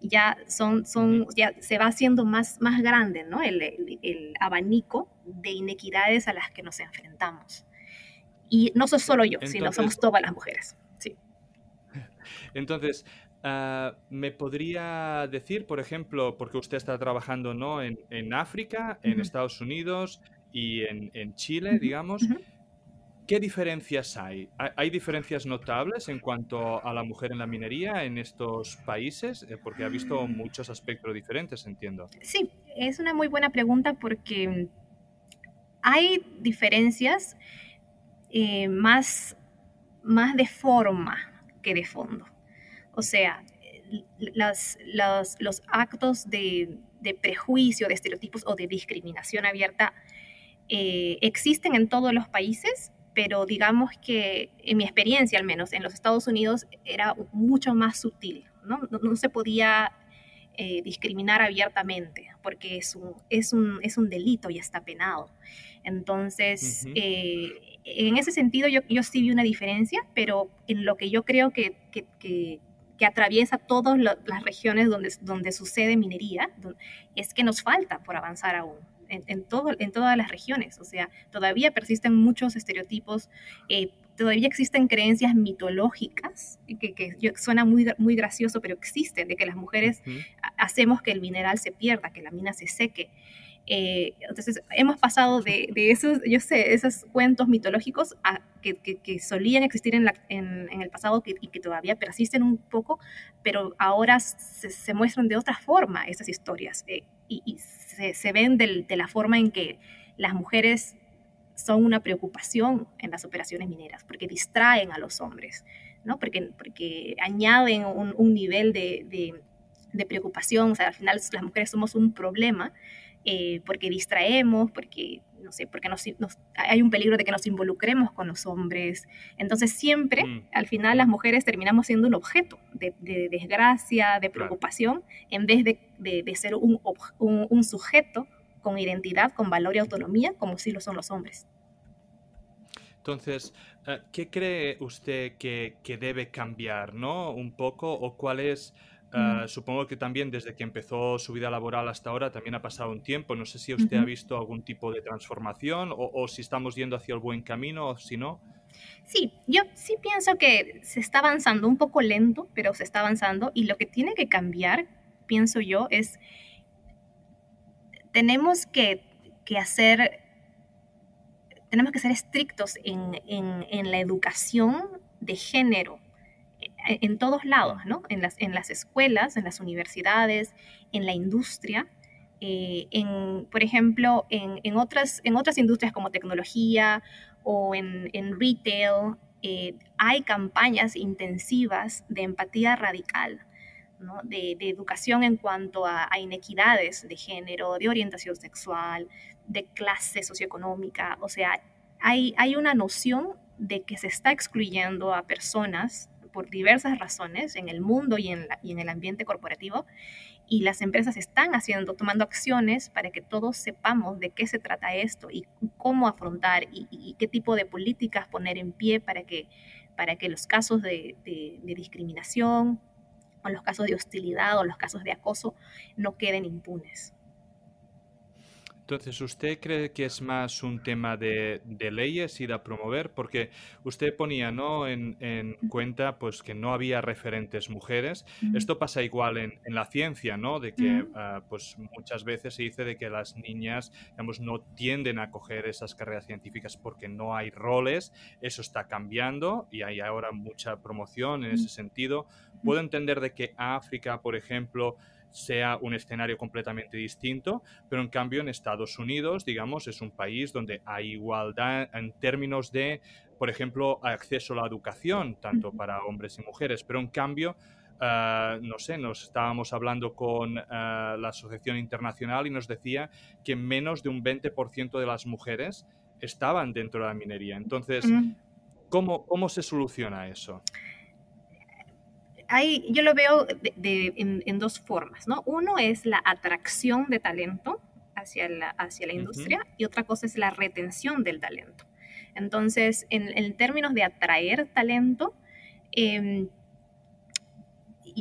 ya son, son, ya se va haciendo más, más grande, ¿no? El, el, abanico de inequidades a las que nos enfrentamos. Y no soy solo yo, sino somos todas las mujeres. Sí. Entonces, ah, ¿me podría decir, por ejemplo, porque usted está trabajando ¿no? en, en África, en Estados Unidos y en, en Chile, digamos, ¿Qué diferencias hay? ¿Hay diferencias notables en cuanto a la mujer en la minería en estos países? Eh, porque ha visto muchos aspectos diferentes, entiendo. Sí, es una muy buena pregunta porque hay diferencias eh, más, más de forma que de fondo. O sea, los actos de, prejuicio, de estereotipos o de discriminación abierta eh, existen en todos los países, pero digamos que en mi experiencia al menos en los Estados Unidos era mucho más sutil, no, no, se podía eh, discriminar abiertamente porque es un, es, un, es un delito y está penado. Entonces, eh, en ese sentido yo, yo sí vi una diferencia, pero en lo que yo creo que, que, que, atraviesa todas las regiones donde, donde sucede minería, es que nos falta por avanzar aún en, todo, en todas las regiones. O sea, todavía persisten muchos estereotipos, eh, todavía existen creencias mitológicas, que, que, suena muy, muy gracioso, pero existen, de que las mujeres hacemos que el mineral se pierda, que la mina se seque. Eh, entonces, hemos pasado de, de, esos, yo sé, esos cuentos mitológicos a, que, que, solían existir en, la, en, en, el pasado y que todavía persisten un poco, pero ahora se, se muestran de otra forma esas historias. Eh, y, se, se, ven de la forma en que las mujeres son una preocupación en las operaciones mineras, porque distraen a los hombres, ¿no? porque, porque añaden un, un nivel de, de, de, preocupación, o sea, al final las mujeres somos un problema eh, porque distraemos, porque, no sé, porque nos, hay un peligro de que nos involucremos con los hombres. Entonces siempre, mm. al final, las mujeres terminamos siendo un objeto de, desgracia, de preocupación, en vez de, de ser un, un, sujeto con identidad, con valor y autonomía, como sí lo son los hombres. Entonces, eh, ¿qué cree usted que, que, debe cambiar, no? Un poco, o cuál es Ah, supongo que también desde que empezó su vida laboral hasta ahora también ha pasado un tiempo. No sé si usted ha visto algún tipo de transformación o, si estamos yendo hacia el buen camino o si no. Sí, yo sí pienso que se está avanzando un poco lento, pero se está avanzando y lo que tiene que cambiar, pienso yo, es tenemos que, hacer, tenemos que ser estrictos en, en la educación de género en todos lados, ¿no? En las, en las escuelas, en las universidades, en la industria, eh, en, por ejemplo, en, en, otras, en otras industrias como tecnología o en, en retail, eh, hay campañas intensivas de empatía radical, ¿no? de, de, educación en cuanto a, a, inequidades de género, de orientación sexual, de clase socioeconómica. O sea, hay, hay una noción de que se está excluyendo a personas por diversas razones en el mundo y en, el ambiente corporativo y las empresas están haciendo, tomando acciones para que todos sepamos de qué se trata esto y cómo afrontar y, qué tipo de políticas poner en pie para que, para que los casos de, discriminación o los casos de hostilidad o los casos de acoso no queden impunes. Entonces, ¿usted cree que es más un tema de, leyes y de promover? Porque usted ponía ¿no? en, cuenta pues, que no había referentes mujeres. Esto pasa igual en, la ciencia, ¿no? De que ah, pues, muchas veces se dice de que las niñas digamos, no tienden a coger esas carreras científicas porque no hay roles. Eso está cambiando y hay ahora mucha promoción en ese sentido. Puedo entender de que África, por ejemplo, sea un escenario completamente distinto, pero en cambio en Estados Unidos, digamos, es un país donde hay igualdad en términos de, por ejemplo, acceso a la educación, tanto para hombres y mujeres, pero en cambio... Ah, no sé, nos estábamos hablando con ah, la Asociación Internacional y nos decía que menos de un 20% de las mujeres estaban dentro de la minería. Entonces, ¿cómo, ¿cómo se soluciona eso? Yo lo veo en, dos formas, ¿no? Uno es la atracción de talento hacia la, hacia la industria y otra cosa es la retención del talento. Entonces, en, términos de atraer talento, em,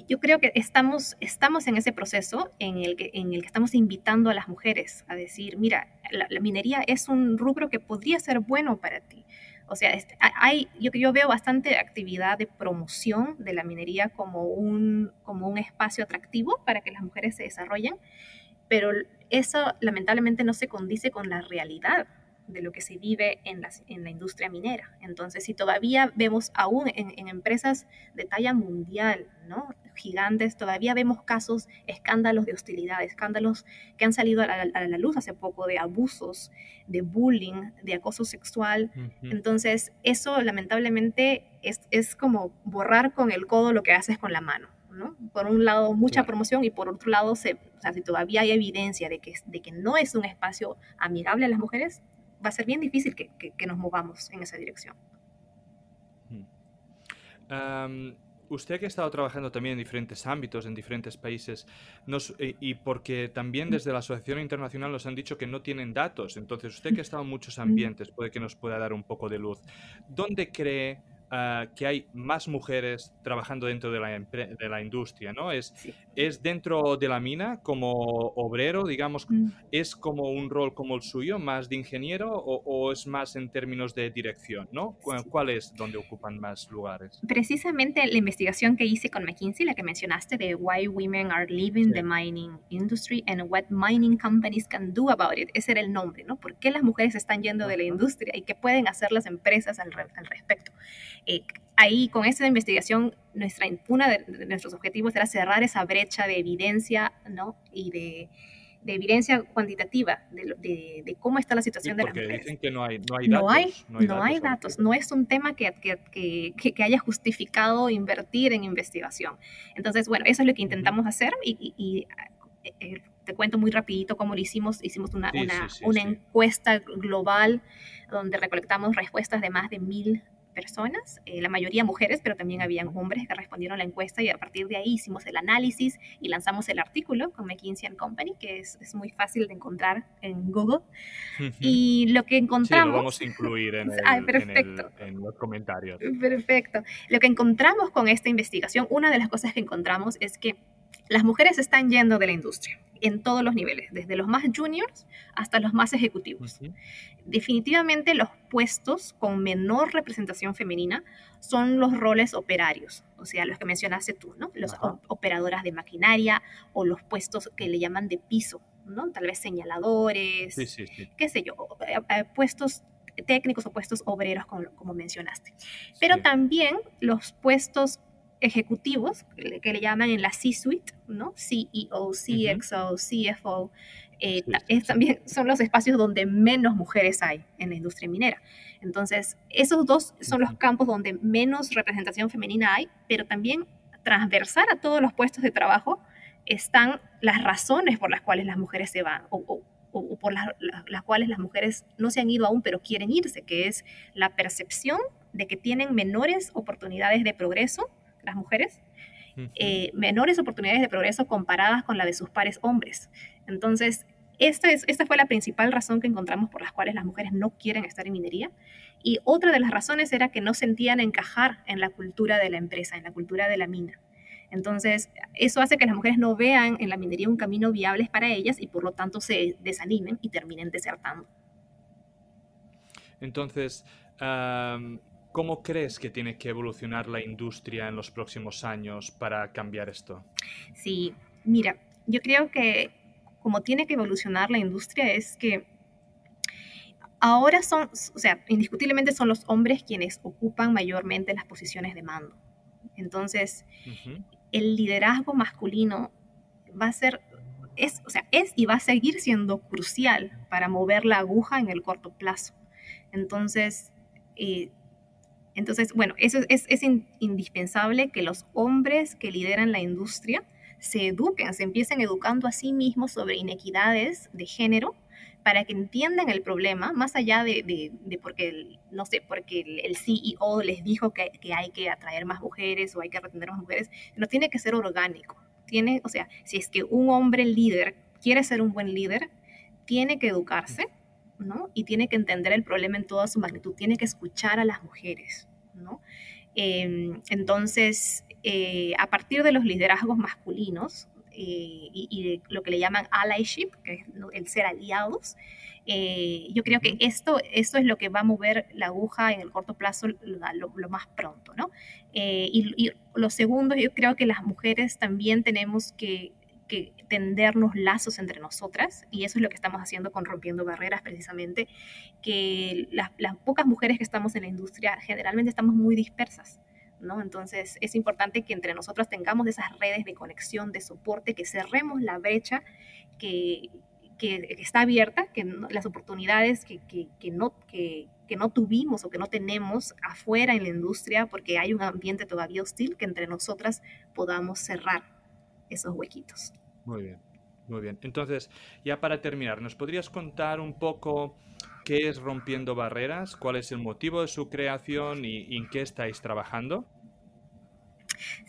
yo creo que estamos, estamos en ese proceso en el, que, en el que estamos invitando a las mujeres a decir, mira, la, la minería es un rubro que podría ser bueno para ti. O sea, este, hay, yo, yo veo bastante actividad de promoción de la minería como un, como un espacio atractivo para que las mujeres se desarrollen, pero eso lamentablemente no se condice con la realidad de lo que se vive en la, en la industria minera. Entonces, si todavía vemos aún en, empresas de talla mundial, ¿no? gigantes, todavía vemos casos, escándalos de hostilidad, escándalos que han salido a la, luz hace poco de abusos, de bullying, de acoso sexual. Entonces, eso lamentablemente es, es como borrar con el codo lo que haces con la mano. ¿no? Por un lado, mucha promoción y por otro lado, se, o sea, si todavía hay evidencia de que, de que no es un espacio amigable a las mujeres, va a ser bien difícil que, nos movamos en esa dirección. Hmm. usted que ha estado trabajando también en diferentes ámbitos, en diferentes países, y, porque también desde la Asociación Internacional nos han dicho que no tienen datos, entonces usted que ha estado en muchos ambientes puede que nos pueda dar un poco de luz. ¿Dónde cree Ah, que hay más mujeres trabajando dentro de la, de la industria, ¿no? Es, es dentro de la mina como obrero, digamos, mm. es como un rol como el suyo, más de ingeniero o, es más en términos de dirección, ¿no? ¿Cuál es donde ocupan más lugares? Precisamente la investigación que hice con McKinsey, la que mencionaste de Why Women Are Leaving the Mining Industry and What Mining Companies Can Do About It, ese era el nombre, ¿no? ¿Por qué las mujeres están yendo de la industria y qué pueden hacer las empresas al, al respecto? Eh, ahí con esta investigación, nuestra, uno de, nuestros objetivos era cerrar esa brecha de evidencia ¿no? y de, de evidencia cuantitativa de, de, cómo está la situación de la mujeres. Porque dicen que no hay, no hay datos. No hay, no hay, datos, no, es un tema que, que, que, haya justificado invertir en investigación. Entonces, bueno, eso es lo que intentamos hacer y, y, eh, eh, te cuento muy rapidito cómo lo hicimos. Hicimos una, una, una encuesta global donde recolectamos respuestas de más de mil personas, eh, la mayoría mujeres, pero también habían hombres que respondieron a la encuesta y a partir de ahí hicimos el análisis y lanzamos el artículo con McKinsey Company, que es, es muy fácil de encontrar en Google. Y lo que encontramos... Sí, lo vamos a incluir en, el, En, los comentarios. Perfecto. Lo que encontramos con esta investigación, una de las cosas que encontramos es que las mujeres están yendo de la industria en todos los niveles, desde los más juniors hasta los más ejecutivos. Definitivamente los puestos con menor representación femenina son los roles operarios, o sea, los que mencionaste tú, ¿no? Los operadoras de maquinaria o los puestos que le llaman de piso, ¿no? Tal vez señaladores, qué sé yo, eh, eh, puestos técnicos o puestos obreros como, como mencionaste. Pero también los puestos ejecutivos, que le, llaman en la C-suite, ¿no? CEO, CXO, CFO, eh, es, también son los espacios donde menos mujeres hay en la industria minera. Entonces, esos dos son los campos donde menos representación femenina hay, pero también transversal a todos los puestos de trabajo están las razones por las cuales las mujeres se van o, por las cuales las mujeres no se han ido aún, pero quieren irse, que es la percepción de que tienen menores oportunidades de progreso las mujeres, eh, menores oportunidades de progreso comparadas con la de sus pares hombres. Entonces, esta, es, esta fue la principal razón que encontramos por las cuales las mujeres no quieren estar en minería. Y otra de las razones era que no sentían encajar en la cultura de la empresa, en la cultura de la mina. Entonces, eso hace que las mujeres no vean en la minería un camino viable para ellas y por lo tanto se desanimen y terminen desertando. Entonces, ¿cómo crees que tiene que evolucionar la industria en los próximos años para cambiar esto? Sí, mira, yo creo que como tiene que evolucionar la industria es que ahora son, o sea, indiscutiblemente son los hombres quienes ocupan mayormente las posiciones de mando. Entonces, el liderazgo masculino va a ser, es, o sea, es y va a seguir siendo crucial para mover la aguja en el corto plazo. Entonces, eh, entonces bueno, eso es, indispensable que los hombres que lideran la industria se eduquen, se empiecen educando a sí mismos sobre inequidades de género para que entiendan el problema, más allá de, de, porque, no sé, porque el, CEO les dijo que, que, hay que atraer más mujeres o hay que retener más mujeres, no tiene que ser orgánico. Tiene, o sea, si es que un hombre líder quiere ser un buen líder, tiene que educarse, ¿no? Y tiene que entender el problema en toda su magnitud, tiene que escuchar a las mujeres, ¿no? Em, entonces, eh, a partir de los liderazgos masculinos, eh, y, de lo que le llaman allyship, que es el ser aliados. Eh, yo creo que esto, esto es lo que va a mover la aguja en el corto plazo lo, más pronto, ¿no? Eh, y, lo segundo, yo creo que las mujeres también tenemos que, que tendernos lazos entre nosotras, y eso es lo que estamos haciendo con Rompiendo Barreras precisamente, que las, pocas mujeres que estamos en la industria generalmente estamos muy dispersas. Entonces es importante que entre nosotros tengamos esas redes de conexión, de soporte, que cerremos la brecha que, está abierta, que las oportunidades que, no, que, no tuvimos o que no tenemos afuera en la industria porque hay un ambiente todavía hostil, que entre nosotras podamos cerrar esos huequitos. Muy bien, muy bien. Entonces, ya para terminar, ¿nos podrías contar un poco ¿Qué es Rompiendo Barreras? ¿Cuál es el motivo de su creación y, en qué estáis trabajando?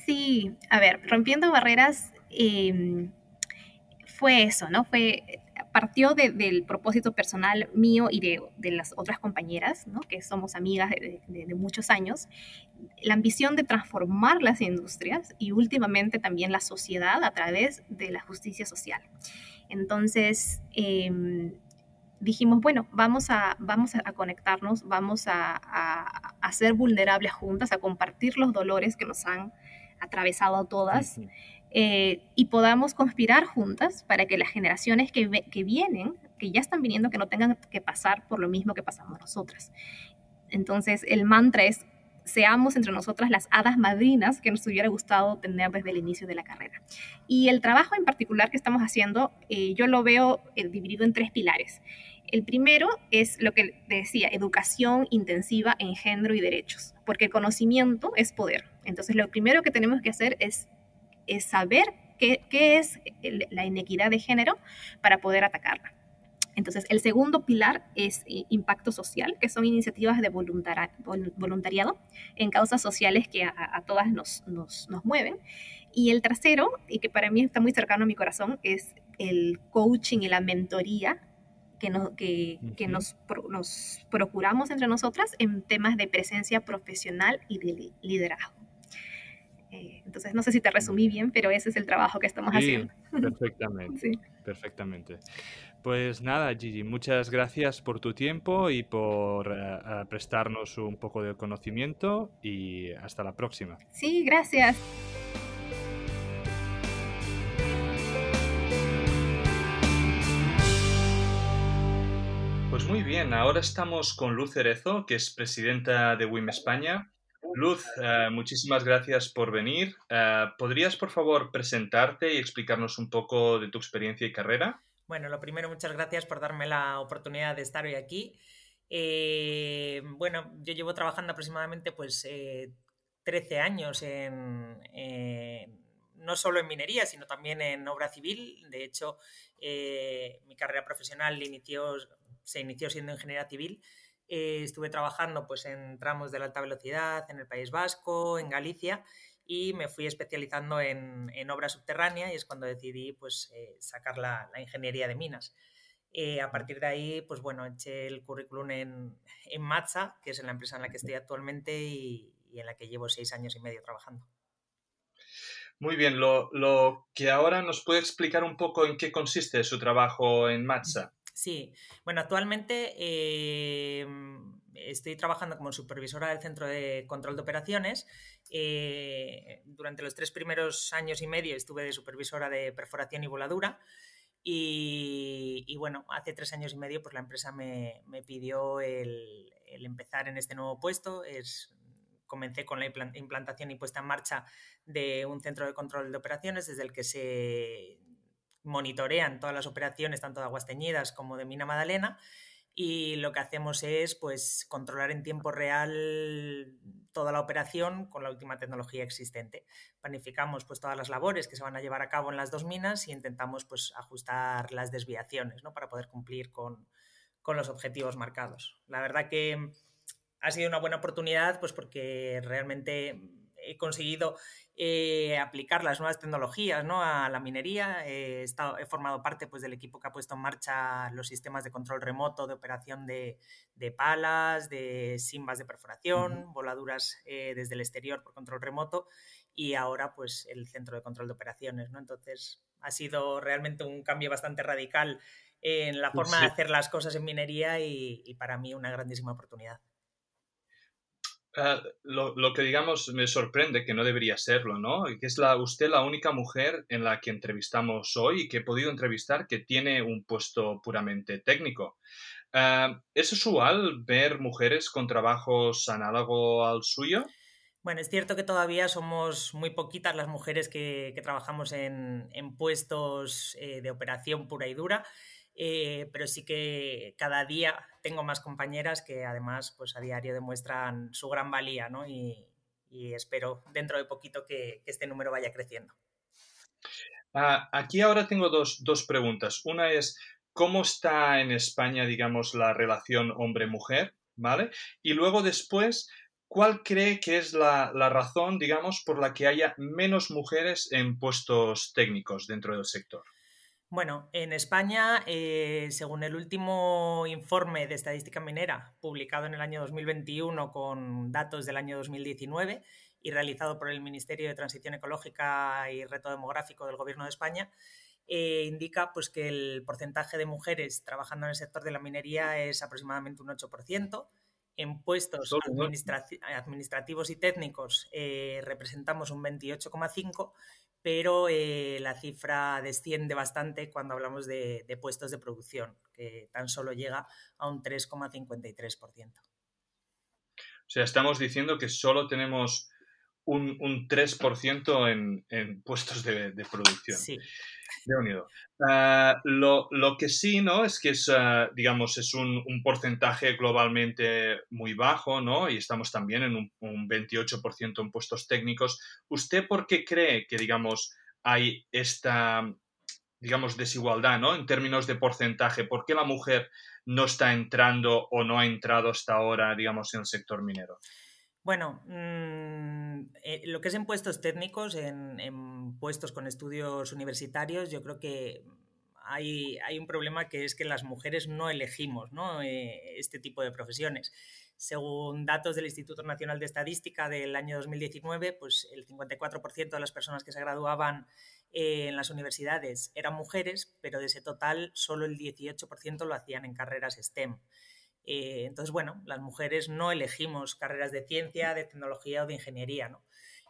Sí, a ver, Rompiendo Barreras em, fue eso, ¿no? Fue, partió del propósito personal mío y de, las otras compañeras, ¿no? Que somos amigas de, de, muchos años, la ambición de transformar las industrias y últimamente también la sociedad a través de la justicia social. Entonces, eh, dijimos, bueno, vamos a, vamos a conectarnos, vamos a, a, ser vulnerables juntas, a compartir los dolores que nos han atravesado a todas eh, y podamos conspirar juntas para que las generaciones que, vienen, que ya están viniendo, que no tengan que pasar por lo mismo que pasamos nosotras. Entonces, el mantra es seamos entre nosotras las hadas madrinas que nos hubiera gustado tener desde el inicio de la carrera. Y el trabajo en particular que estamos haciendo, eh, yo lo veo eh, dividido en tres pilares. El primero es lo que decía, educación intensiva en género y derechos, porque el conocimiento es poder. Entonces, lo primero que tenemos que hacer es, es saber qué, qué es la inequidad de género para poder atacarla. Entonces, el segundo pilar es eh, impacto social, que son iniciativas de voluntariado en causas sociales que a, todas nos, nos, nos, mueven. Y el tercero, y que para mí está muy cercano a mi corazón, es el coaching y la mentoría que, nos, que, que nos, nos, procuramos entre nosotras en temas de presencia profesional y de liderazgo. Eh, entonces, no sé si te resumí bien, pero ese es el trabajo que estamos haciendo. Perfectamente. sí. Perfectamente. Pues nada, Gigi, muchas gracias por tu tiempo y por eh, prestarnos un poco de conocimiento y hasta la próxima. Sí, gracias. Pues muy bien, ahora estamos con Luz Cerezo, que es presidenta de WIM España. Luz, eh, muchísimas gracias por venir. Eh, ¿Podrías, por favor, presentarte y explicarnos un poco de tu experiencia y carrera? Bueno, lo primero, muchas gracias por darme la oportunidad de estar hoy aquí. Eh, bueno, yo llevo trabajando aproximadamente pues 13 años en, no solo en minería, sino también en obra civil. De hecho, mi carrera profesional se inició siendo ingeniera civil. Eh, estuve trabajando pues, en tramos de la alta velocidad en el País Vasco, en Galicia, y me fui especializando en, en obra subterránea y es cuando decidí pues, eh, sacar la, ingeniería de minas. Eh, a partir de ahí, pues bueno, eché el currículum en, en Matza, que es la empresa en la que estoy actualmente y, y en la que llevo seis años y medio trabajando. Muy bien, lo, que ahora nos puede explicar un poco en qué consiste su trabajo en Matza. Sí, bueno, actualmente eh, estoy trabajando como supervisora del Centro de Control de Operaciones. Eh, durante los tres primeros años y medio estuve de supervisora de perforación y voladura. Y, bueno, hace tres años y medio pues la empresa me, pidió el, el, empezar en este nuevo puesto. Es comencé con la implantación y puesta en marcha de un centro de control de operaciones desde el que se monitorean todas las operaciones, tanto de aguas teñidas como de mina Madalena. Y lo que hacemos es pues, controlar en tiempo real toda la operación con la última tecnología existente. Planificamos pues, todas las labores que se van a llevar a cabo en las dos minas y intentamos pues, ajustar las desviaciones ¿no? para poder cumplir con, con los objetivos marcados. La verdad que ha sido una buena oportunidad, pues porque realmente he conseguido eh, aplicar las nuevas tecnologías ¿no? a la minería. he, formado parte pues, del equipo que ha puesto en marcha los sistemas de control remoto de operación de, palas, de simbas de perforación, voladuras eh, desde el exterior por control remoto y ahora pues el centro de control de operaciones. ¿no? Entonces ha sido realmente un cambio bastante radical en la forma de hacer las cosas en minería y para mí una grandísima oportunidad. Ah, lo, que digamos me sorprende, que no debería serlo, ¿no? Que es la, usted la única mujer en la que entrevistamos hoy y que he podido entrevistar que tiene un puesto puramente técnico. Ah, ¿Es usual ver mujeres con trabajos análogos al suyo? Bueno, es cierto que todavía somos muy poquitas las mujeres que, trabajamos en, puestos eh, de operación pura y dura. Eh, pero sí que cada día tengo más compañeras que además pues a diario demuestran su gran valía ¿no? y, espero dentro de poquito que, este número vaya creciendo. Ah, aquí ahora tengo dos, preguntas. Una es, ¿cómo está en España, digamos, la relación hombre-mujer? ¿Vale? Y luego después, ¿cuál cree que es la, la, razón, digamos, por la que haya menos mujeres en puestos técnicos dentro del sector? Bueno, en España, eh, según el último informe de estadística minera publicado en el año 2021 con datos del año 2019 y realizado por el Ministerio de Transición Ecológica y Reto Demográfico del Gobierno de España, eh, indica pues, que el porcentaje de mujeres trabajando en el sector de la minería es aproximadamente un 8%. En puestos administrativos y técnicos eh, representamos un 28,5% pero eh, la cifra desciende bastante cuando hablamos de, puestos de producción, que tan solo llega a un 3,53%. O sea, estamos diciendo que solo tenemos un, un 3% en, en, puestos de, producción. Sí. Unido. Ah, lo, lo, que sí, ¿no? Es que es, ah, digamos, es un, un, porcentaje globalmente muy bajo, ¿no? Y estamos también en un, un 28% en puestos técnicos. ¿Usted por qué cree que, digamos, hay esta, digamos, desigualdad, ¿no? En términos de porcentaje. ¿Por qué la mujer no está entrando o no ha entrado hasta ahora, digamos, en el sector minero? Bueno, mm, eh, lo que es en puestos técnicos, en, puestos con estudios universitarios, yo creo que hay, un problema que es que las mujeres no elegimos eh, este tipo de profesiones. Según datos del Instituto Nacional de Estadística del año 2019, pues el 54% de las personas que se graduaban eh, en las universidades eran mujeres, pero de ese total solo el 18% lo hacían en carreras STEM. Eh, entonces, bueno, las mujeres no elegimos carreras de ciencia, de tecnología o de ingeniería, ¿no?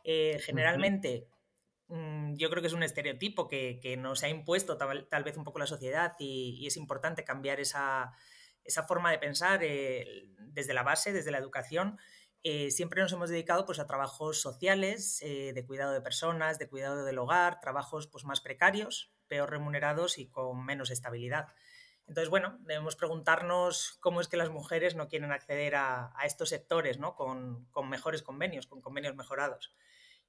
Eh, generalmente, mm, yo creo que es un estereotipo que, que nos ha impuesto tal, vez un poco la sociedad y, es importante cambiar esa, forma de pensar eh, desde la base, desde la educación. siempre nos hemos dedicado pues, a trabajos sociales, de cuidado de personas, de cuidado del hogar, trabajos pues, más precarios, peor remunerados y con menos estabilidad. Entonces, bueno, debemos preguntarnos cómo es que las mujeres no quieren acceder a, estos sectores ¿no? con, mejores convenios, con convenios mejorados.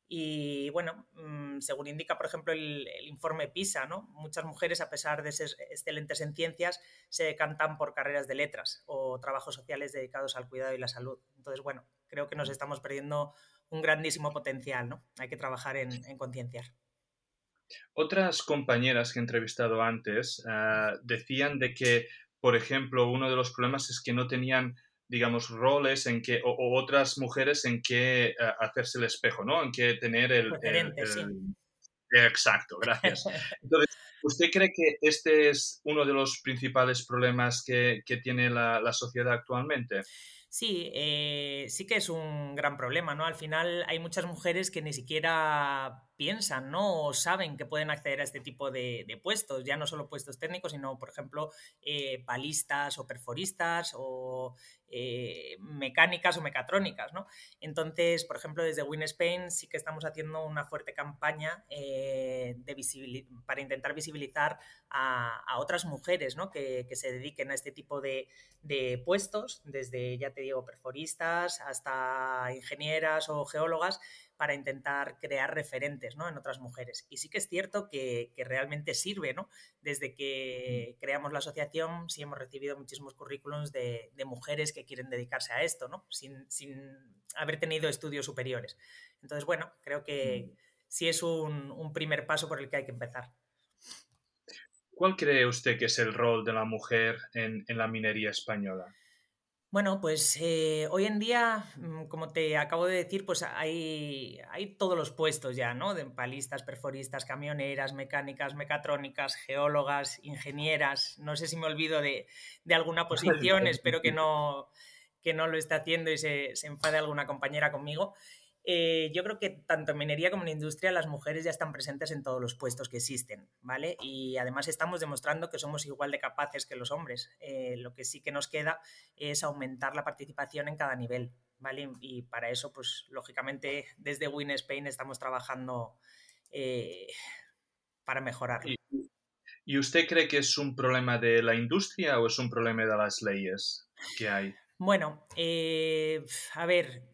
Y bueno, mm, según indica, por ejemplo, el, informe PISA, ¿no? muchas mujeres, a pesar de ser excelentes en ciencias, se decantan por carreras de letras o trabajos sociales dedicados al cuidado y la salud. Entonces, bueno, creo que nos estamos perdiendo un grandísimo potencial, ¿no? Hay que trabajar en, en concienciar. Otras compañeras que he entrevistado antes ah, decían de que, por ejemplo, uno de los problemas es que no tenían digamos, roles en que, o, otras mujeres en que ah, hacerse el espejo, ¿no? En que tener el, Exacto, gracias. Entonces, ¿usted cree que este es uno de los principales problemas que, tiene la, sociedad actualmente? Sí, eh, sí que es un gran problema, ¿no? Al final hay muchas mujeres que ni siquiera piensan, ¿no? O saben que pueden acceder a este tipo de, puestos, ya no solo puestos técnicos, sino, por ejemplo, eh, palistas o perforistas o eh, mecánicas o mecatrónicas, ¿no? Entonces, por ejemplo, desde Win Spain sí que estamos haciendo una fuerte campaña eh, de para intentar visibilizar a, otras mujeres, ¿no? Que, se dediquen a este tipo de, de puestos, desde, ya te digo, perforistas hasta ingenieras o geólogas, para intentar crear referentes ¿no? en otras mujeres. Y sí que es cierto que, realmente sirve, ¿no? Desde que creamos la asociación, sí hemos recibido muchísimos currículums de, mujeres que quieren dedicarse a esto, ¿no? Sin, haber tenido estudios superiores. Entonces, bueno, creo que sí es un, primer paso por el que hay que empezar. ¿Cuál cree usted que es el rol de la mujer en la minería española? Bueno, pues eh, hoy en día, mm, como te acabo de decir, pues hay, hay todos los puestos ya, ¿no? De palistas, perforistas, camioneras, mecánicas, mecatrónicas, geólogas, ingenieras. No sé si me olvido de, alguna posición, espero que no, que no lo esté haciendo y se, se enfade alguna compañera conmigo. Eh, yo creo que tanto en minería como en industria las mujeres ya están presentes en todos los puestos que existen, ¿vale? Y además estamos demostrando que somos igual de capaces que los hombres. Eh, lo que sí que nos queda es aumentar la participación en cada nivel, ¿vale? Y para eso, pues lógicamente desde Win Spain estamos trabajando eh, para mejorarlo. ¿Y usted cree que es un problema de la industria o es un problema de las leyes que hay? Bueno, a ver,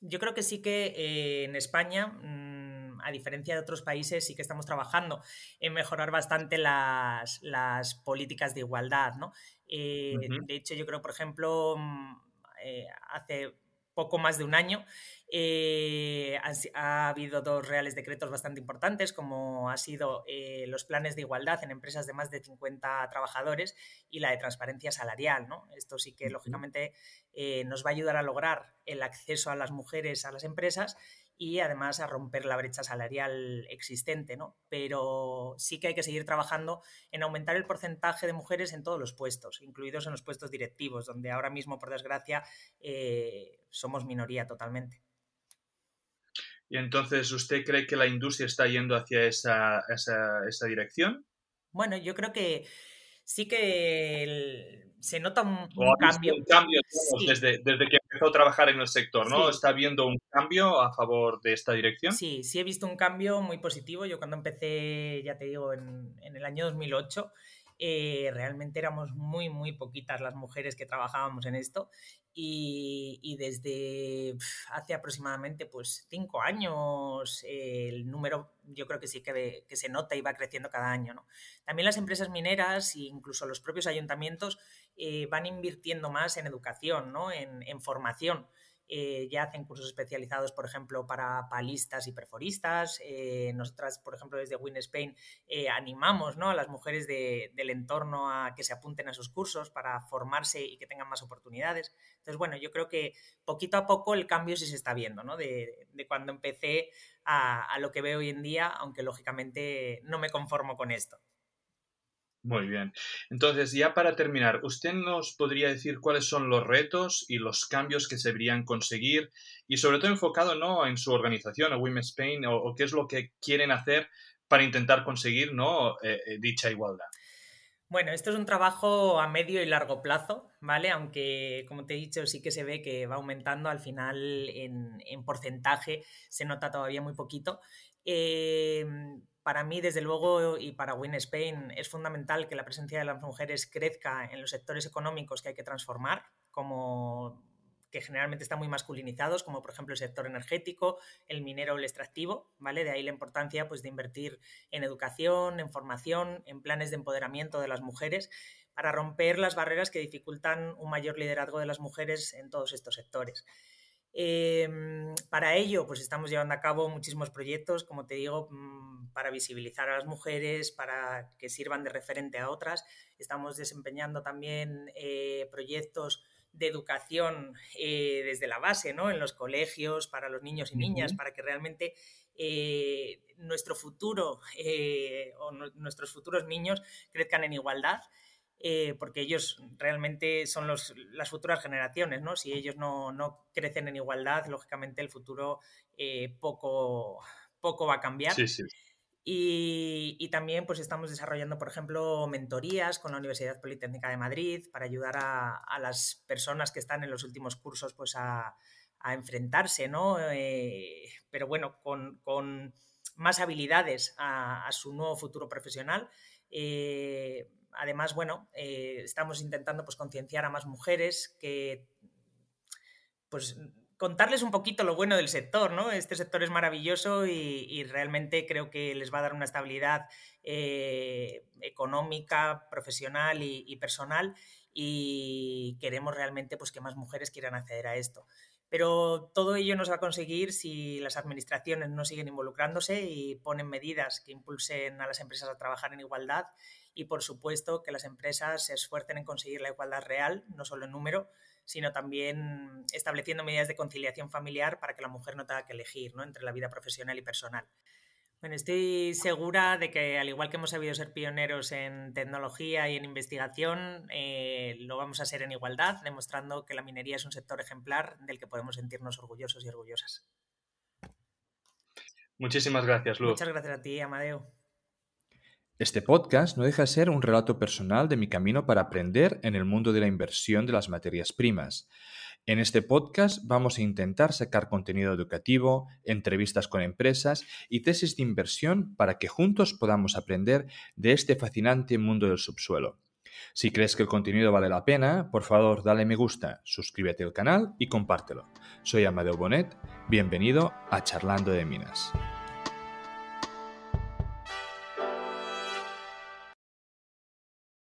yo creo que sí que eh, en España, mm, a diferencia de otros países, sí que estamos trabajando en mejorar bastante las, políticas de igualdad, ¿no? Eh, de hecho, yo creo, por ejemplo, mm, eh, hace poco más de un año, eh, ha, habido dos reales decretos bastante importantes, como ha sido eh, los planes de igualdad en empresas de más de 50 trabajadores y la de transparencia salarial. ¿no? Esto sí que, lógicamente, eh, nos va a ayudar a lograr el acceso a las mujeres a las empresas y además a romper la brecha salarial existente, ¿no? Pero sí que hay que seguir trabajando en aumentar el porcentaje de mujeres en todos los puestos, incluidos en los puestos directivos, donde ahora mismo, por desgracia, eh, somos minoría totalmente. Y entonces, ¿usted cree que la industria está yendo hacia esa, esa, dirección? Bueno, yo creo que sí que se nota un, cambio. desde, desde, que empezó a trabajar en el sector, ¿no? ¿Está viendo un cambio a favor de esta dirección? Sí, sí he visto un cambio muy positivo. Yo cuando empecé, ya te digo, en, en el año 2008, eh, realmente éramos muy, muy poquitas las mujeres que trabajábamos en esto y, desde hace aproximadamente pues cinco años eh, el número yo creo que sí que, se nota y va creciendo cada año. ¿no? También las empresas mineras e incluso los propios ayuntamientos eh, van invirtiendo más en educación, ¿no? en formación. Eh, ya hacen cursos especializados, por ejemplo, para palistas y perforistas. Eh, nosotras, por ejemplo, desde Win Spain eh, animamos ¿no? a las mujeres del entorno a que se apunten a esos cursos para formarse y que tengan más oportunidades. Entonces, bueno, yo creo que poquito a poco el cambio sí se está viendo, ¿no? De, cuando empecé a lo que veo hoy en día, aunque lógicamente no me conformo con esto. Muy bien. Entonces, ya para terminar, ¿usted nos podría decir cuáles son los retos y los cambios que se deberían conseguir y sobre todo enfocado ¿no? en su organización, a Women Spain, o, qué es lo que quieren hacer para intentar conseguir ¿no? Eh, eh, dicha igualdad? Bueno, esto es un trabajo a medio y largo plazo, ¿vale? Aunque, como te he dicho, sí que se ve que va aumentando, al final en, en porcentaje se nota todavía muy poquito. Eh, para mí, desde luego, y para Win Spain, es fundamental que la presencia de las mujeres crezca en los sectores económicos que hay que transformar, como que generalmente están muy masculinizados, como por ejemplo el sector energético, el minero o el extractivo, ¿vale? De ahí la importancia pues, de invertir en educación, en formación, en planes de empoderamiento de las mujeres, para romper las barreras que dificultan un mayor liderazgo de las mujeres en todos estos sectores. Em, para ello, pues estamos llevando a cabo muchísimos proyectos, como te digo, mm, para visibilizar a las mujeres, para que sirvan de referente a otras. Estamos desempeñando también eh, proyectos de educación eh, desde la base, ¿no? En los colegios, para los niños y niñas, para que realmente eh, nuestro futuro o nuestros futuros niños crezcan en igualdad. Porque ellos realmente son los, las futuras generaciones, ¿no? Si ellos no, no, crecen en igualdad, lógicamente el futuro poco, poco va a cambiar. Sí, sí. Y, también pues estamos desarrollando, por ejemplo, mentorías con la Universidad Politécnica de Madrid para ayudar a, las personas que están en los últimos cursos pues a, enfrentarse, ¿no? Eh, pero bueno, con, más habilidades a, su nuevo futuro profesional. Eh, además, bueno, eh, estamos intentando pues concienciar a más mujeres que pues contarles un poquito lo bueno del sector, ¿no? Este sector es maravilloso y, realmente creo que les va a dar una estabilidad eh, económica, profesional y, personal y queremos realmente pues, que más mujeres quieran acceder a esto. Pero todo ello no se va a conseguir si las administraciones no siguen involucrándose y ponen medidas que impulsen a las empresas a trabajar en igualdad y, por supuesto, que las empresas se esfuercen en conseguir la igualdad real, no solo en número, sino también estableciendo medidas de conciliación familiar para que la mujer no tenga que elegir ¿no? entre la vida profesional y personal. Bueno, estoy segura de que al igual que hemos sabido ser pioneros en tecnología y en investigación, eh, lo vamos a ser en igualdad, demostrando que la minería es un sector ejemplar del que podemos sentirnos orgullosos y orgullosas. Muchísimas gracias, Luz. Muchas gracias a ti, Amadeo. Este podcast no deja de ser un relato personal de mi camino para aprender en el mundo de la inversión de las materias primas. En este podcast vamos a intentar sacar contenido educativo, entrevistas con empresas y tesis de inversión para que juntos podamos aprender de este fascinante mundo del subsuelo. Si crees que el contenido vale la pena, por favor dale me gusta, suscríbete al canal y compártelo. Soy Amadeo Bonet, bienvenido a Charlando de Minas.